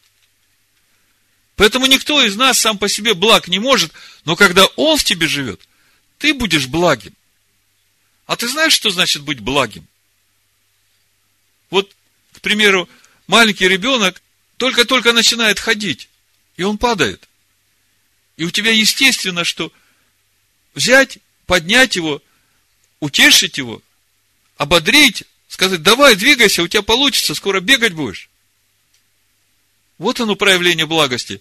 Поэтому никто из нас сам по себе благ не может, но когда Он в тебе живет, ты будешь благим. А ты знаешь, что значит быть благим? Вот, к примеру, маленький ребенок только-только начинает ходить, и он падает. И у тебя естественно, что взять, поднять его, утешить его, ободрить, сказать, давай, двигайся, у тебя получится, скоро бегать будешь. Вот оно проявление благости.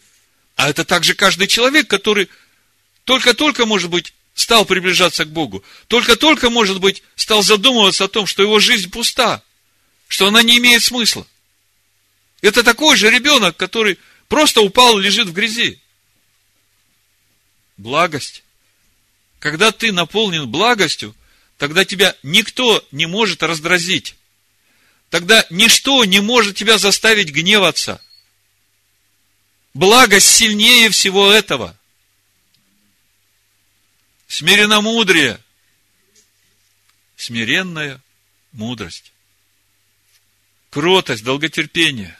А это также каждый человек, который только-только, может быть, стал приближаться к Богу. Только-только, может быть, стал задумываться о том, что его жизнь пуста, что она не имеет смысла. Это такой же ребенок, который просто упал, лежит в грязи. Благость. Когда ты наполнен благостью, тогда тебя никто не может раздразить. Тогда ничто не может тебя заставить гневаться. Благость сильнее всего этого. Смиренно-мудрее. Смиренная мудрость. Кротость, долготерпение.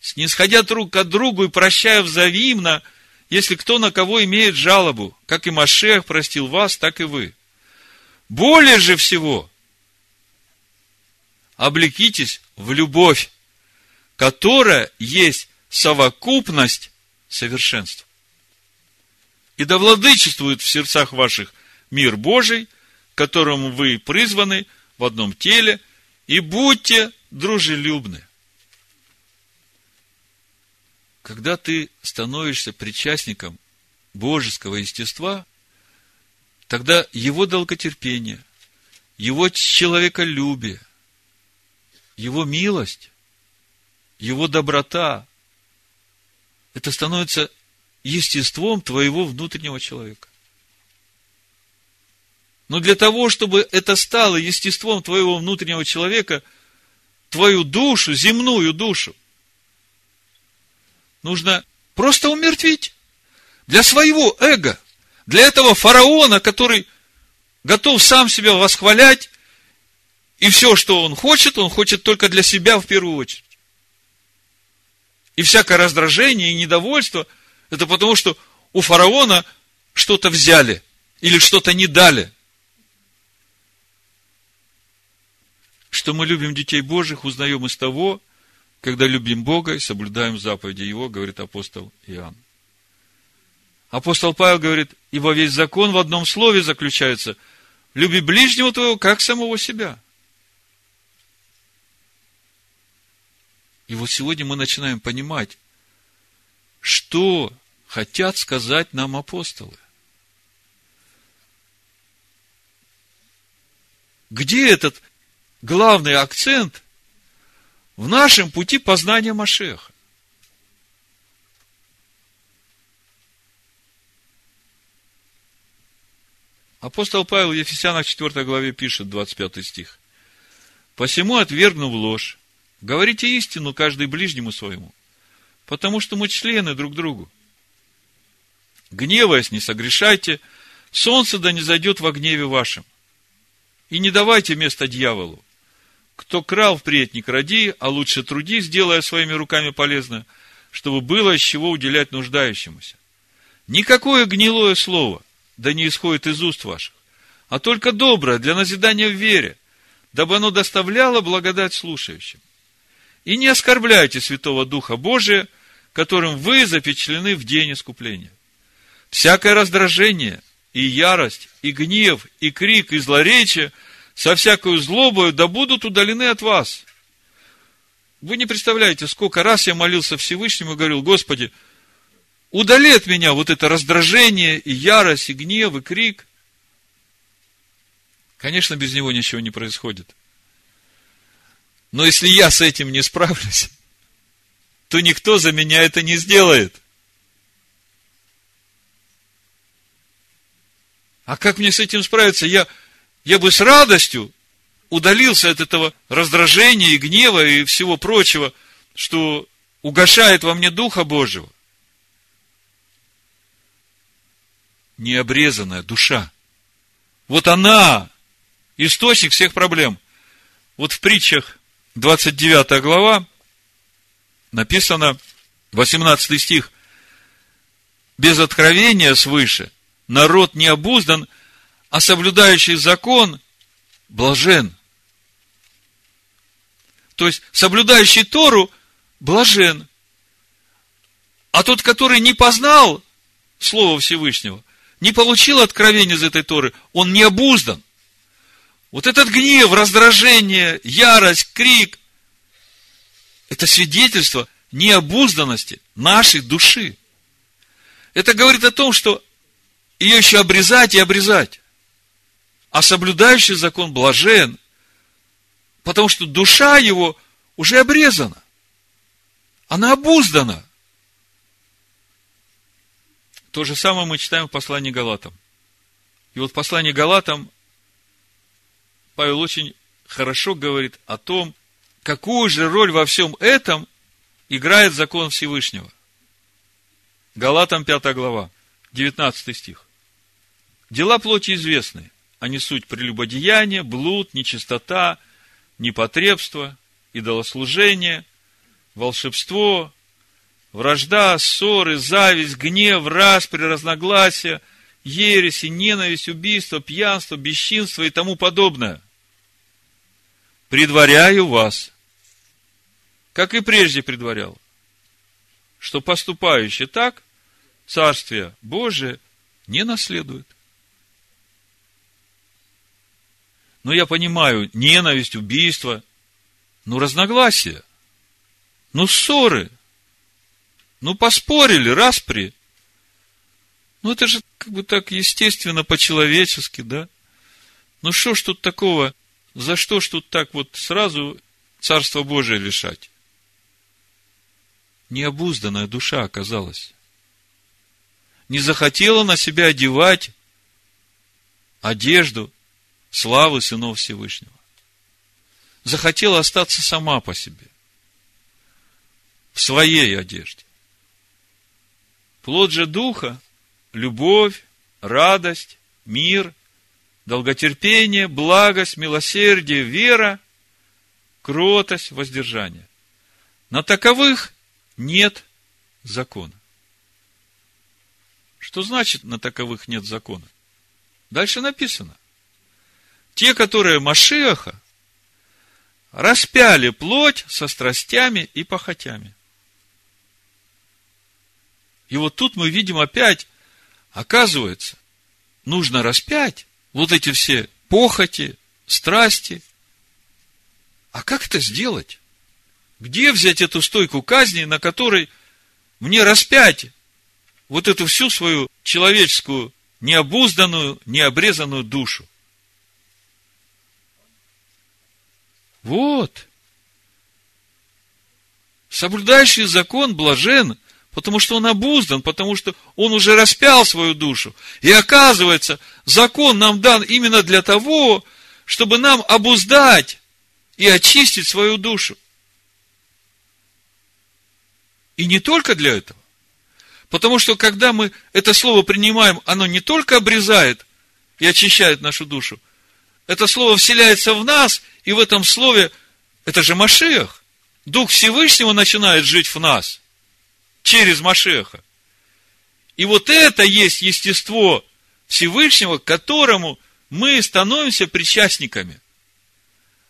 Снисходя друг от другу и прощая взаимно, если кто на кого имеет жалобу, как и Машех простил вас, так и вы. Более же всего, облекитесь в любовь, которая есть совокупность совершенств. И да владычествует в сердцах ваших мир Божий, которому вы призваны в одном теле, и будьте дружелюбны. Когда ты становишься причастником божеского естества, тогда его долготерпение, его человеколюбие, его милость, его доброта, это становится естеством твоего внутреннего человека. Но для того, чтобы это стало естеством твоего внутреннего человека, твою душу, земную душу, нужно просто умертвить. Для своего эго. Для этого фараона, который готов сам себя восхвалять, и все, что он хочет, он хочет только для себя в первую очередь. И всякое раздражение и недовольство, это потому, что у фараона что-то взяли или что-то не дали. Что мы любим детей Божьих, узнаем из того, когда любим Бога и соблюдаем заповеди Его, говорит апостол Иоанн. Апостол Павел говорит, ибо весь закон в одном слове заключается, люби ближнего твоего, как самого себя. И вот сегодня мы начинаем понимать, что хотят сказать нам апостолы. Где этот главный акцент в нашем пути познания Машеха? Апостол Павел в Ефесянах 4 главе пишет, 25 стих. «Посему, отвергнув ложь, говорите истину каждый ближнему своему, потому что мы члены друг другу. Гневаясь, не согрешайте, солнце да не зайдет во гневе вашем. И не давайте место дьяволу. Кто крал, впредь не кради, а лучше труди, сделая своими руками полезно, чтобы было из чего уделять нуждающемуся. Никакое гнилое слово – да не исходит из уст ваших, а только доброе для назидания в вере, дабы оно доставляло благодать слушающим. И не оскорбляйте Святого Духа Божия, которым вы запечатлены в день искупления. Всякое раздражение, и ярость, и гнев, и крик, и злоречие со всякой злобою да будут удалены от вас. Вы не представляете, сколько раз я молился Всевышнему и говорил, Господи, Удали от меня вот это раздражение, и ярость, и гнев, и крик. Конечно, без него ничего не происходит. Но если я с этим не справлюсь, то никто за меня это не сделает. А как мне с этим справиться? Я, я бы с радостью удалился от этого раздражения и гнева и всего прочего, что угошает во мне Духа Божьего. Необрезанная душа. Вот она источник всех проблем. Вот в притчах 29 глава написано, 18 стих, без откровения свыше народ не обуздан, а соблюдающий закон блажен. То есть, соблюдающий Тору блажен. А тот, который не познал Слово Всевышнего, не получил откровения из этой Торы, он не обуздан. Вот этот гнев, раздражение, ярость, крик, это свидетельство необузданности нашей души. Это говорит о том, что ее еще обрезать и обрезать. А соблюдающий закон блажен, потому что душа его уже обрезана. Она обуздана. То же самое мы читаем в послании Галатам. И вот в послании Галатам Павел очень хорошо говорит о том, какую же роль во всем этом играет закон Всевышнего. Галатам 5 глава, 19 стих. Дела плоти известны. Они суть прелюбодеяние, блуд, нечистота, непотребство, идолослужение, волшебство, Вражда, ссоры, зависть, гнев, распри, разногласия, ереси, ненависть, убийство, пьянство, бесчинство и тому подобное. Предваряю вас, как и прежде предварял, что поступающий так, Царствие Божие не наследует. Но я понимаю, ненависть, убийство, ну, разногласия, ну, ссоры, ну, поспорили, распри. Ну, это же как бы так естественно, по-человечески, да? Ну, что ж тут такого, за что ж тут так вот сразу Царство Божие лишать? Необузданная душа оказалась. Не захотела на себя одевать одежду славы сынов Всевышнего. Захотела остаться сама по себе. В своей одежде. Плод же Духа – любовь, радость, мир, долготерпение, благость, милосердие, вера, кротость, воздержание. На таковых нет закона. Что значит на таковых нет закона? Дальше написано. Те, которые Машиаха, распяли плоть со страстями и похотями. И вот тут мы видим опять, оказывается, нужно распять вот эти все похоти, страсти. А как это сделать? Где взять эту стойку казни, на которой мне распять вот эту всю свою человеческую, необузданную, необрезанную душу? Вот. Соблюдающий закон блажен, потому что он обуздан, потому что он уже распял свою душу. И оказывается, закон нам дан именно для того, чтобы нам обуздать и очистить свою душу. И не только для этого. Потому что когда мы это слово принимаем, оно не только обрезает и очищает нашу душу, это слово вселяется в нас, и в этом слове, это же Машех, Дух Всевышнего начинает жить в нас через Машеха. И вот это есть естество Всевышнего, к которому мы становимся причастниками.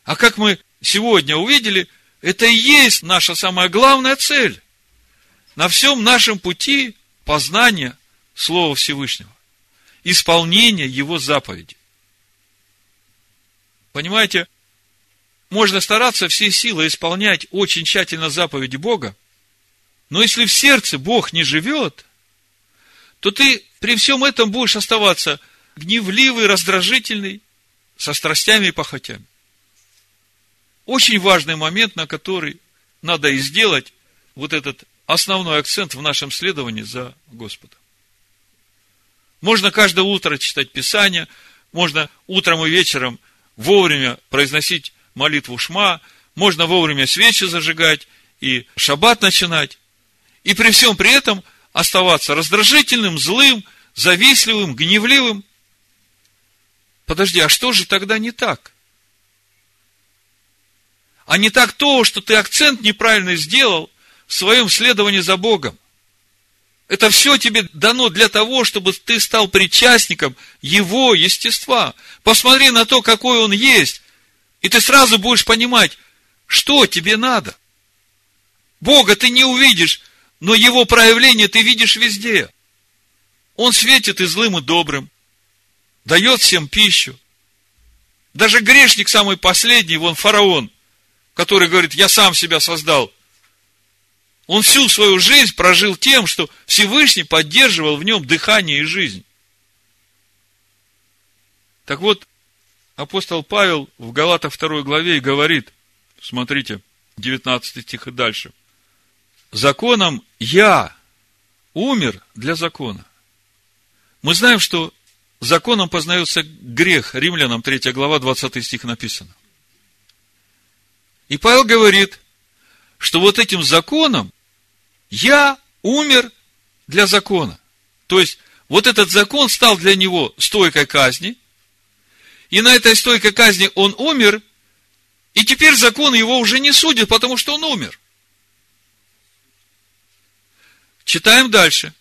А как мы сегодня увидели, это и есть наша самая главная цель. На всем нашем пути познания Слова Всевышнего. Исполнение Его заповеди. Понимаете, можно стараться всей силой исполнять очень тщательно заповеди Бога, но если в сердце Бог не живет, то ты при всем этом будешь оставаться гневливый, раздражительный, со страстями и похотями. Очень важный момент, на который надо и сделать вот этот основной акцент в нашем следовании за Господом. Можно каждое утро читать Писание, можно утром и вечером вовремя произносить молитву Шма, можно вовремя свечи зажигать и шаббат начинать. И при всем при этом оставаться раздражительным, злым, завистливым, гневливым. Подожди, а что же тогда не так? А не так то, что ты акцент неправильно сделал в своем следовании за Богом. Это все тебе дано для того, чтобы ты стал причастником Его естества. Посмотри на то, какой Он есть, и ты сразу будешь понимать, что тебе надо. Бога ты не увидишь, но Его проявление ты видишь везде. Он светит и злым, и добрым, дает всем пищу. Даже грешник самый последний, вон фараон, который говорит, я сам себя создал – он всю свою жизнь прожил тем, что Всевышний поддерживал в нем дыхание и жизнь. Так вот, апостол Павел в Галатах 2 главе и говорит, смотрите, 19 стих и дальше. Законом я умер для закона. Мы знаем, что законом познается грех. Римлянам 3 глава, 20 стих написано. И Павел говорит, что вот этим законом я умер для закона. То есть, вот этот закон стал для него стойкой казни, и на этой стойкой казни он умер, и теперь закон его уже не судит, потому что он умер. Читаем дальше.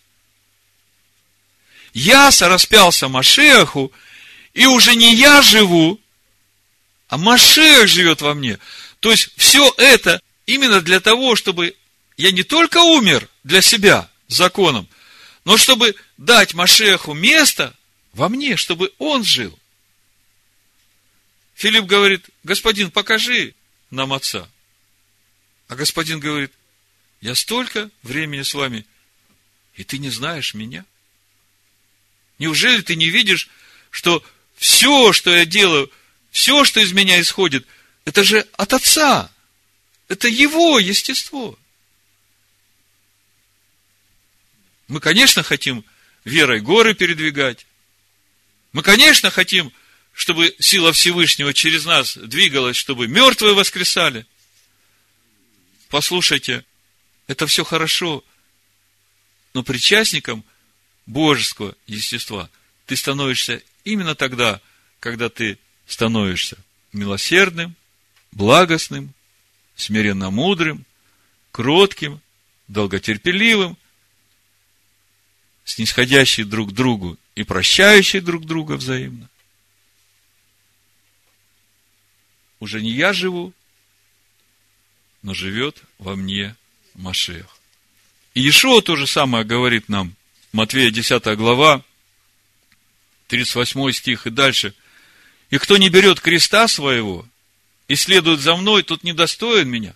Я сораспялся Машеху, и уже не я живу, а Машех живет во мне. То есть, все это именно для того, чтобы я не только умер для себя законом, но чтобы дать Машеху место во мне, чтобы он жил. Филипп говорит, господин, покажи нам отца. А господин говорит, я столько времени с вами, и ты не знаешь меня. Неужели ты не видишь, что все, что я делаю, все, что из меня исходит, это же от Отца. Это Его естество. Мы, конечно, хотим верой горы передвигать. Мы, конечно, хотим, чтобы сила Всевышнего через нас двигалась, чтобы мертвые воскресали. Послушайте, это все хорошо, но причастником божеского естества ты становишься именно тогда, когда ты становишься милосердным, благостным, смиренно мудрым, кротким, долготерпеливым, снисходящий друг другу и прощающий друг друга взаимно. Уже не я живу, но живет во мне Машех. Иешуа то же самое говорит нам, Матвея 10 глава, 38 стих и дальше. «И кто не берет креста своего и следует за мной, тот недостоин меня».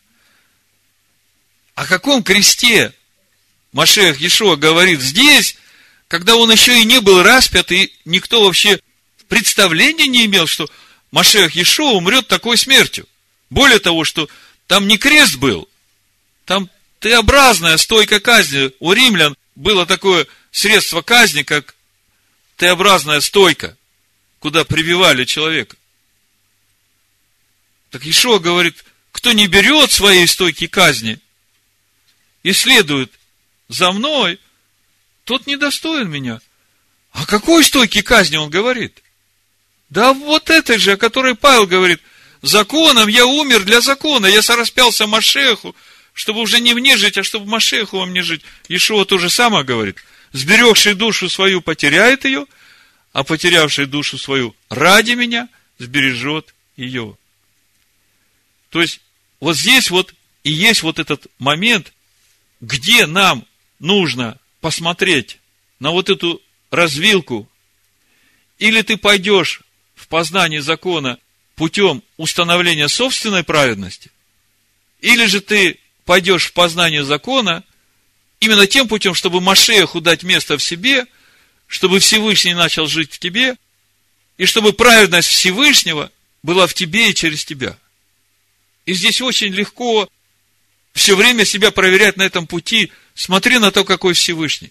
О каком кресте Машех Иешуа говорит здесь, когда он еще и не был распят, и никто вообще представления не имел, что Машех Иешуа умрет такой смертью. Более того, что там не крест был, там Т-образная стойка казни. У римлян было такое средство казни, как Т-образная стойка, куда прибивали человека. Так Ишуа говорит, кто не берет своей стойки казни и следует за мной, тот недостоин меня. А какой стойки казни он говорит? Да вот этой же, о которой Павел говорит, законом я умер для закона, я сораспялся Машеху, чтобы уже не мне жить, а чтобы Машеху во мне жить. Ишуа то же самое говорит. Сберегший душу свою потеряет ее, а потерявший душу свою ради меня сбережет ее. То есть, вот здесь вот и есть вот этот момент, где нам нужно посмотреть на вот эту развилку. Или ты пойдешь в познание закона путем установления собственной праведности, или же ты пойдешь в познание закона именно тем путем, чтобы Машеху дать место в себе, чтобы Всевышний начал жить в тебе, и чтобы праведность Всевышнего была в тебе и через тебя. И здесь очень легко все время себя проверять на этом пути. Смотри на то, какой Всевышний.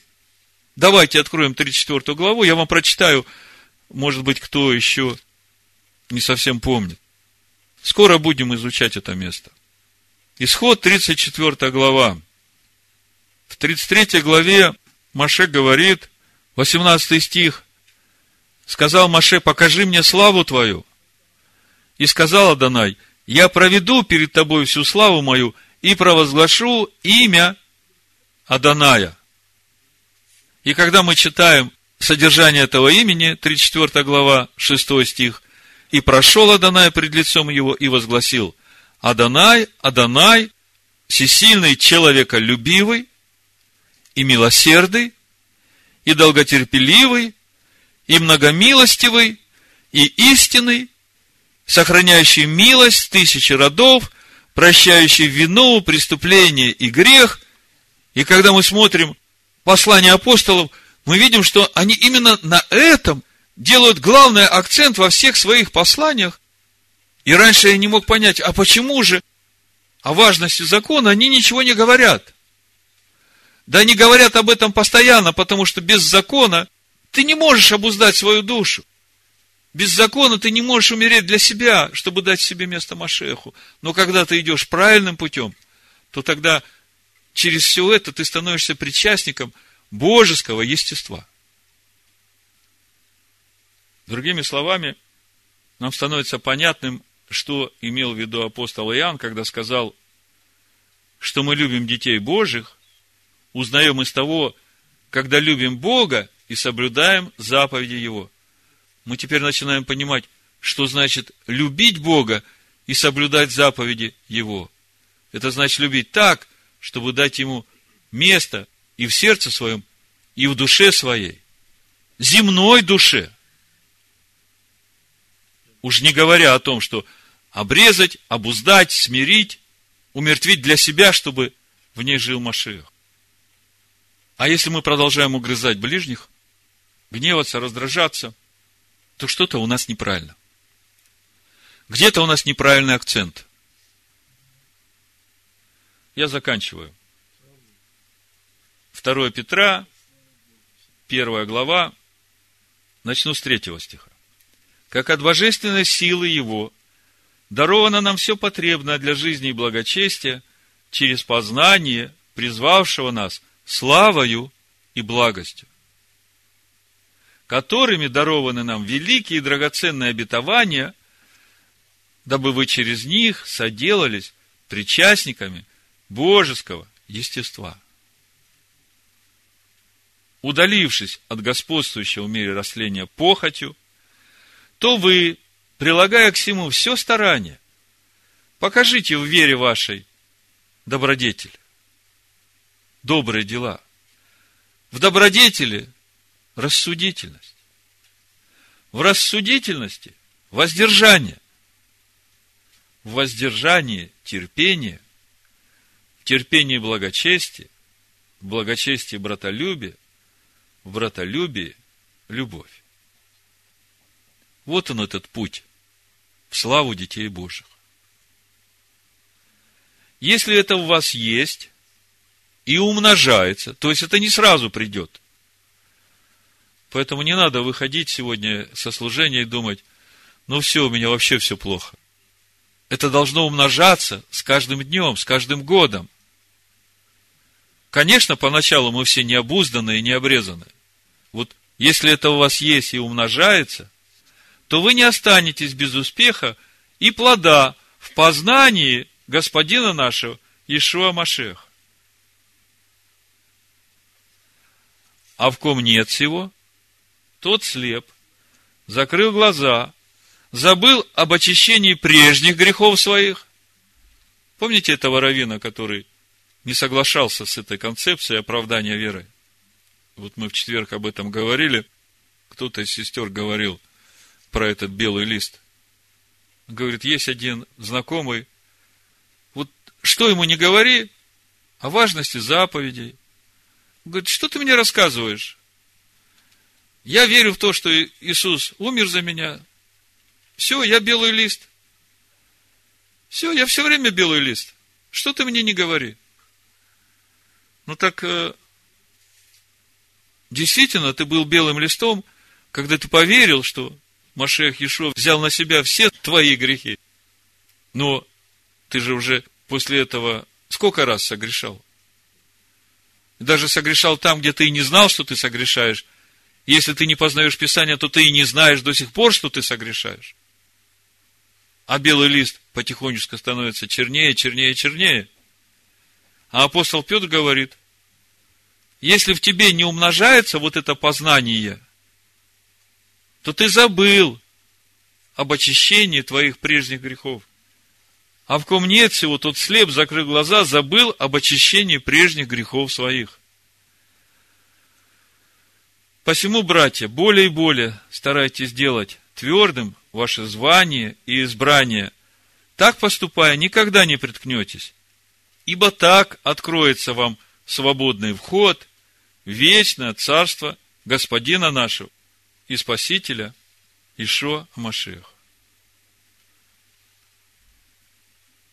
Давайте откроем 34 главу, я вам прочитаю, может быть, кто еще не совсем помнит. Скоро будем изучать это место. Исход 34 глава. В 33 главе Маше говорит, 18 стих, сказал Маше, покажи мне славу твою. И сказал Адонай, я проведу перед тобой всю славу мою и провозглашу имя Аданая. И когда мы читаем содержание этого имени, 34 глава, 6 стих, и прошел Адонай пред лицом его и возгласил – Адонай, Адонай, всесильный человеколюбивый и милосердный, и долготерпеливый, и многомилостивый, и истинный, сохраняющий милость тысячи родов, прощающий вину, преступление и грех. И когда мы смотрим послание апостолов, мы видим, что они именно на этом делают главный акцент во всех своих посланиях, и раньше я не мог понять, а почему же о важности закона они ничего не говорят. Да они говорят об этом постоянно, потому что без закона ты не можешь обуздать свою душу. Без закона ты не можешь умереть для себя, чтобы дать себе место Машеху. Но когда ты идешь правильным путем, то тогда через все это ты становишься причастником божеского естества. Другими словами, нам становится понятным, что имел в виду апостол Иоанн, когда сказал, что мы любим детей Божьих, узнаем из того, когда любим Бога и соблюдаем заповеди Его. Мы теперь начинаем понимать, что значит любить Бога и соблюдать заповеди Его. Это значит любить так, чтобы дать Ему место и в сердце своем, и в душе своей – земной душе. Уж не говоря о том, что обрезать, обуздать, смирить, умертвить для себя, чтобы в ней жил Машех. А если мы продолжаем угрызать ближних, гневаться, раздражаться, то что-то у нас неправильно. Где-то у нас неправильный акцент. Я заканчиваю. 2 Петра, первая глава, начну с третьего стиха. Как от божественной силы Его даровано нам все потребное для жизни и благочестия через познание призвавшего нас славою и благостью, которыми дарованы нам великие и драгоценные обетования, дабы вы через них соделались причастниками божеского естества. Удалившись от господствующего в мире растления похотью, то вы, прилагая к всему все старание, покажите в вере вашей добродетель, добрые дела. В добродетели рассудительность. В рассудительности воздержание. В воздержании терпение. В терпении благочестие. В благочестии братолюбие. В братолюбии любовь. Вот он этот путь в славу детей Божьих. Если это у вас есть и умножается, то есть это не сразу придет. Поэтому не надо выходить сегодня со служения и думать, ну все, у меня вообще все плохо. Это должно умножаться с каждым днем, с каждым годом. Конечно, поначалу мы все необузданные и необрезанные. Вот если это у вас есть и умножается, то вы не останетесь без успеха и плода в познании Господина нашего Ишуа Машеха. А в ком нет всего, тот слеп, закрыл глаза, забыл об очищении прежних грехов своих. Помните этого равина, который не соглашался с этой концепцией оправдания веры? Вот мы в четверг об этом говорили. Кто-то из сестер говорил про этот белый лист. Говорит, есть один знакомый, вот что ему не говори о важности заповедей. Говорит, что ты мне рассказываешь? Я верю в то, что Иисус умер за меня. Все, я белый лист. Все, я все время белый лист. Что ты мне не говори? Ну так, э, действительно, ты был белым листом, когда ты поверил, что Машех Ешов взял на себя все твои грехи. Но ты же уже после этого сколько раз согрешал? Даже согрешал там, где ты и не знал, что ты согрешаешь. Если ты не познаешь Писание, то ты и не знаешь до сих пор, что ты согрешаешь. А белый лист потихонечку становится чернее, чернее, чернее. А апостол Петр говорит, если в тебе не умножается вот это познание, то ты забыл об очищении твоих прежних грехов. А в ком нет всего, тот слеп, закрыв глаза, забыл об очищении прежних грехов своих. Посему, братья, более и более старайтесь делать твердым ваше звание и избрание. Так поступая, никогда не приткнетесь. Ибо так откроется вам свободный вход в вечное царство Господина нашего и Спасителя Ишо Машех.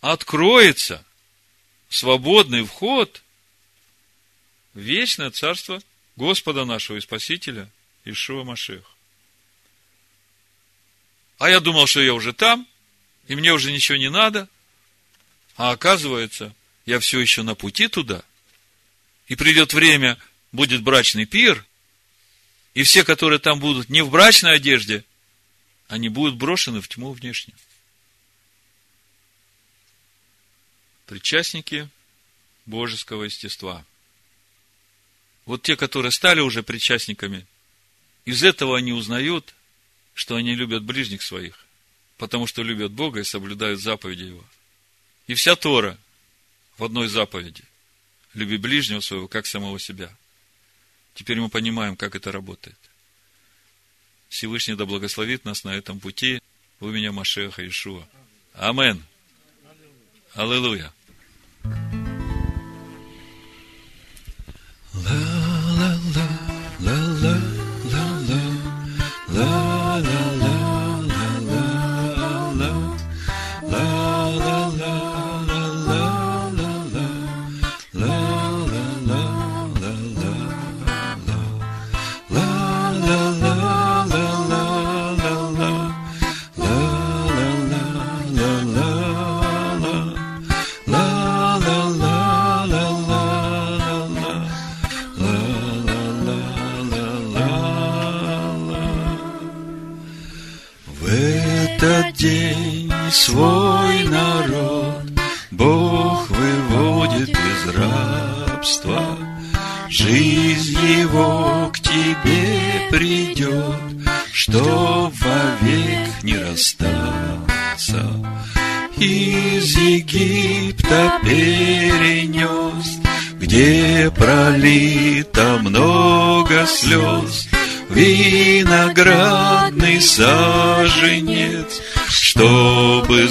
Откроется свободный вход в вечное царство Господа нашего и Спасителя Ишуа Машех. А я думал, что я уже там, и мне уже ничего не надо. А оказывается, я все еще на пути туда. И придет время, будет брачный пир, и все, которые там будут не в брачной одежде, они будут брошены в тьму внешнюю. Причастники божеского естества. Вот те, которые стали уже причастниками, из этого они узнают, что они любят ближних своих, потому что любят Бога и соблюдают заповеди Его. И вся Тора в одной заповеди. Люби ближнего своего, как самого себя. Теперь мы понимаем, как это работает. Всевышний да благословит нас на этом пути в имя Машеха Ишуа. Амен. Аллилуйя.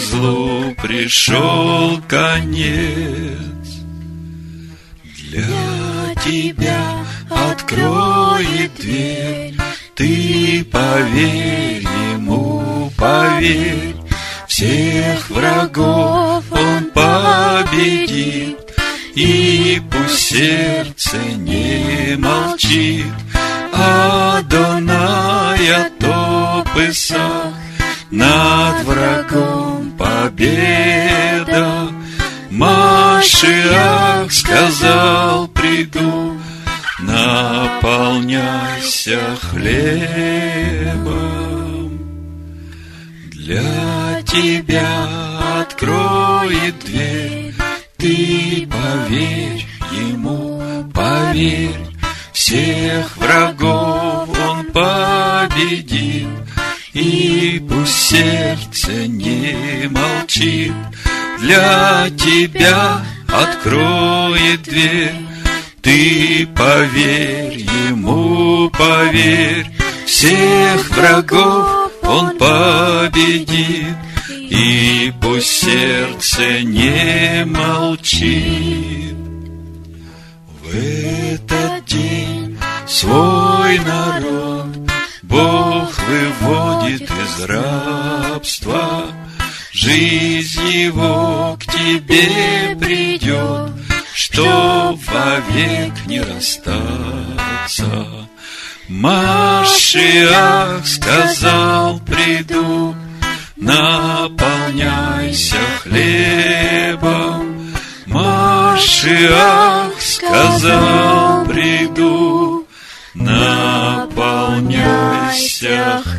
Злу пришел конец. Для тебя откроет дверь, Ты поверь ему, поверь, Всех врагов он победит, И пусть сердце не молчит, Адоная Топысах, Над врагом победа. Машиах сказал, приду, Наполняйся хлебом. Для тебя откроет дверь, Ты поверь ему, поверь, Всех врагов он победит, И пусть сердце не молчит, Для тебя откроет дверь, Ты поверь ему, поверь, Всех врагов он победит, И пусть сердце не молчит. В этот день свой народ Бог выводит из рабства. Жизнь его к тебе придет, Что вовек не расстаться. Машиах сказал, приду, Наполняйся хлебом. Машиах сказал, приду, Наполняйся В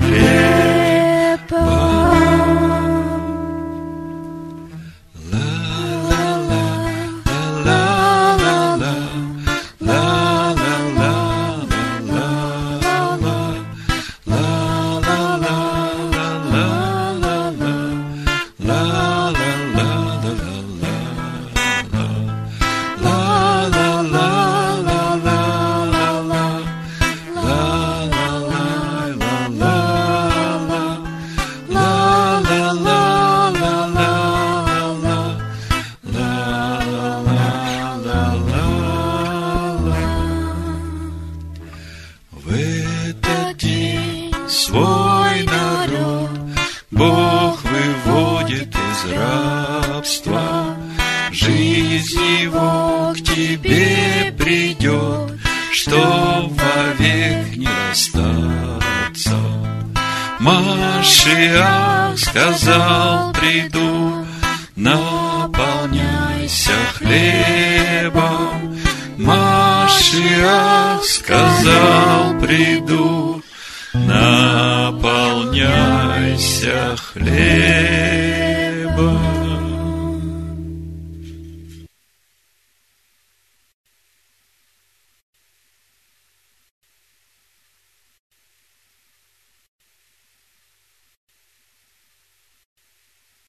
Машиах сказал, приду, Наполняйся хлебом. Машиах сказал, приду, наполняйся хлебом.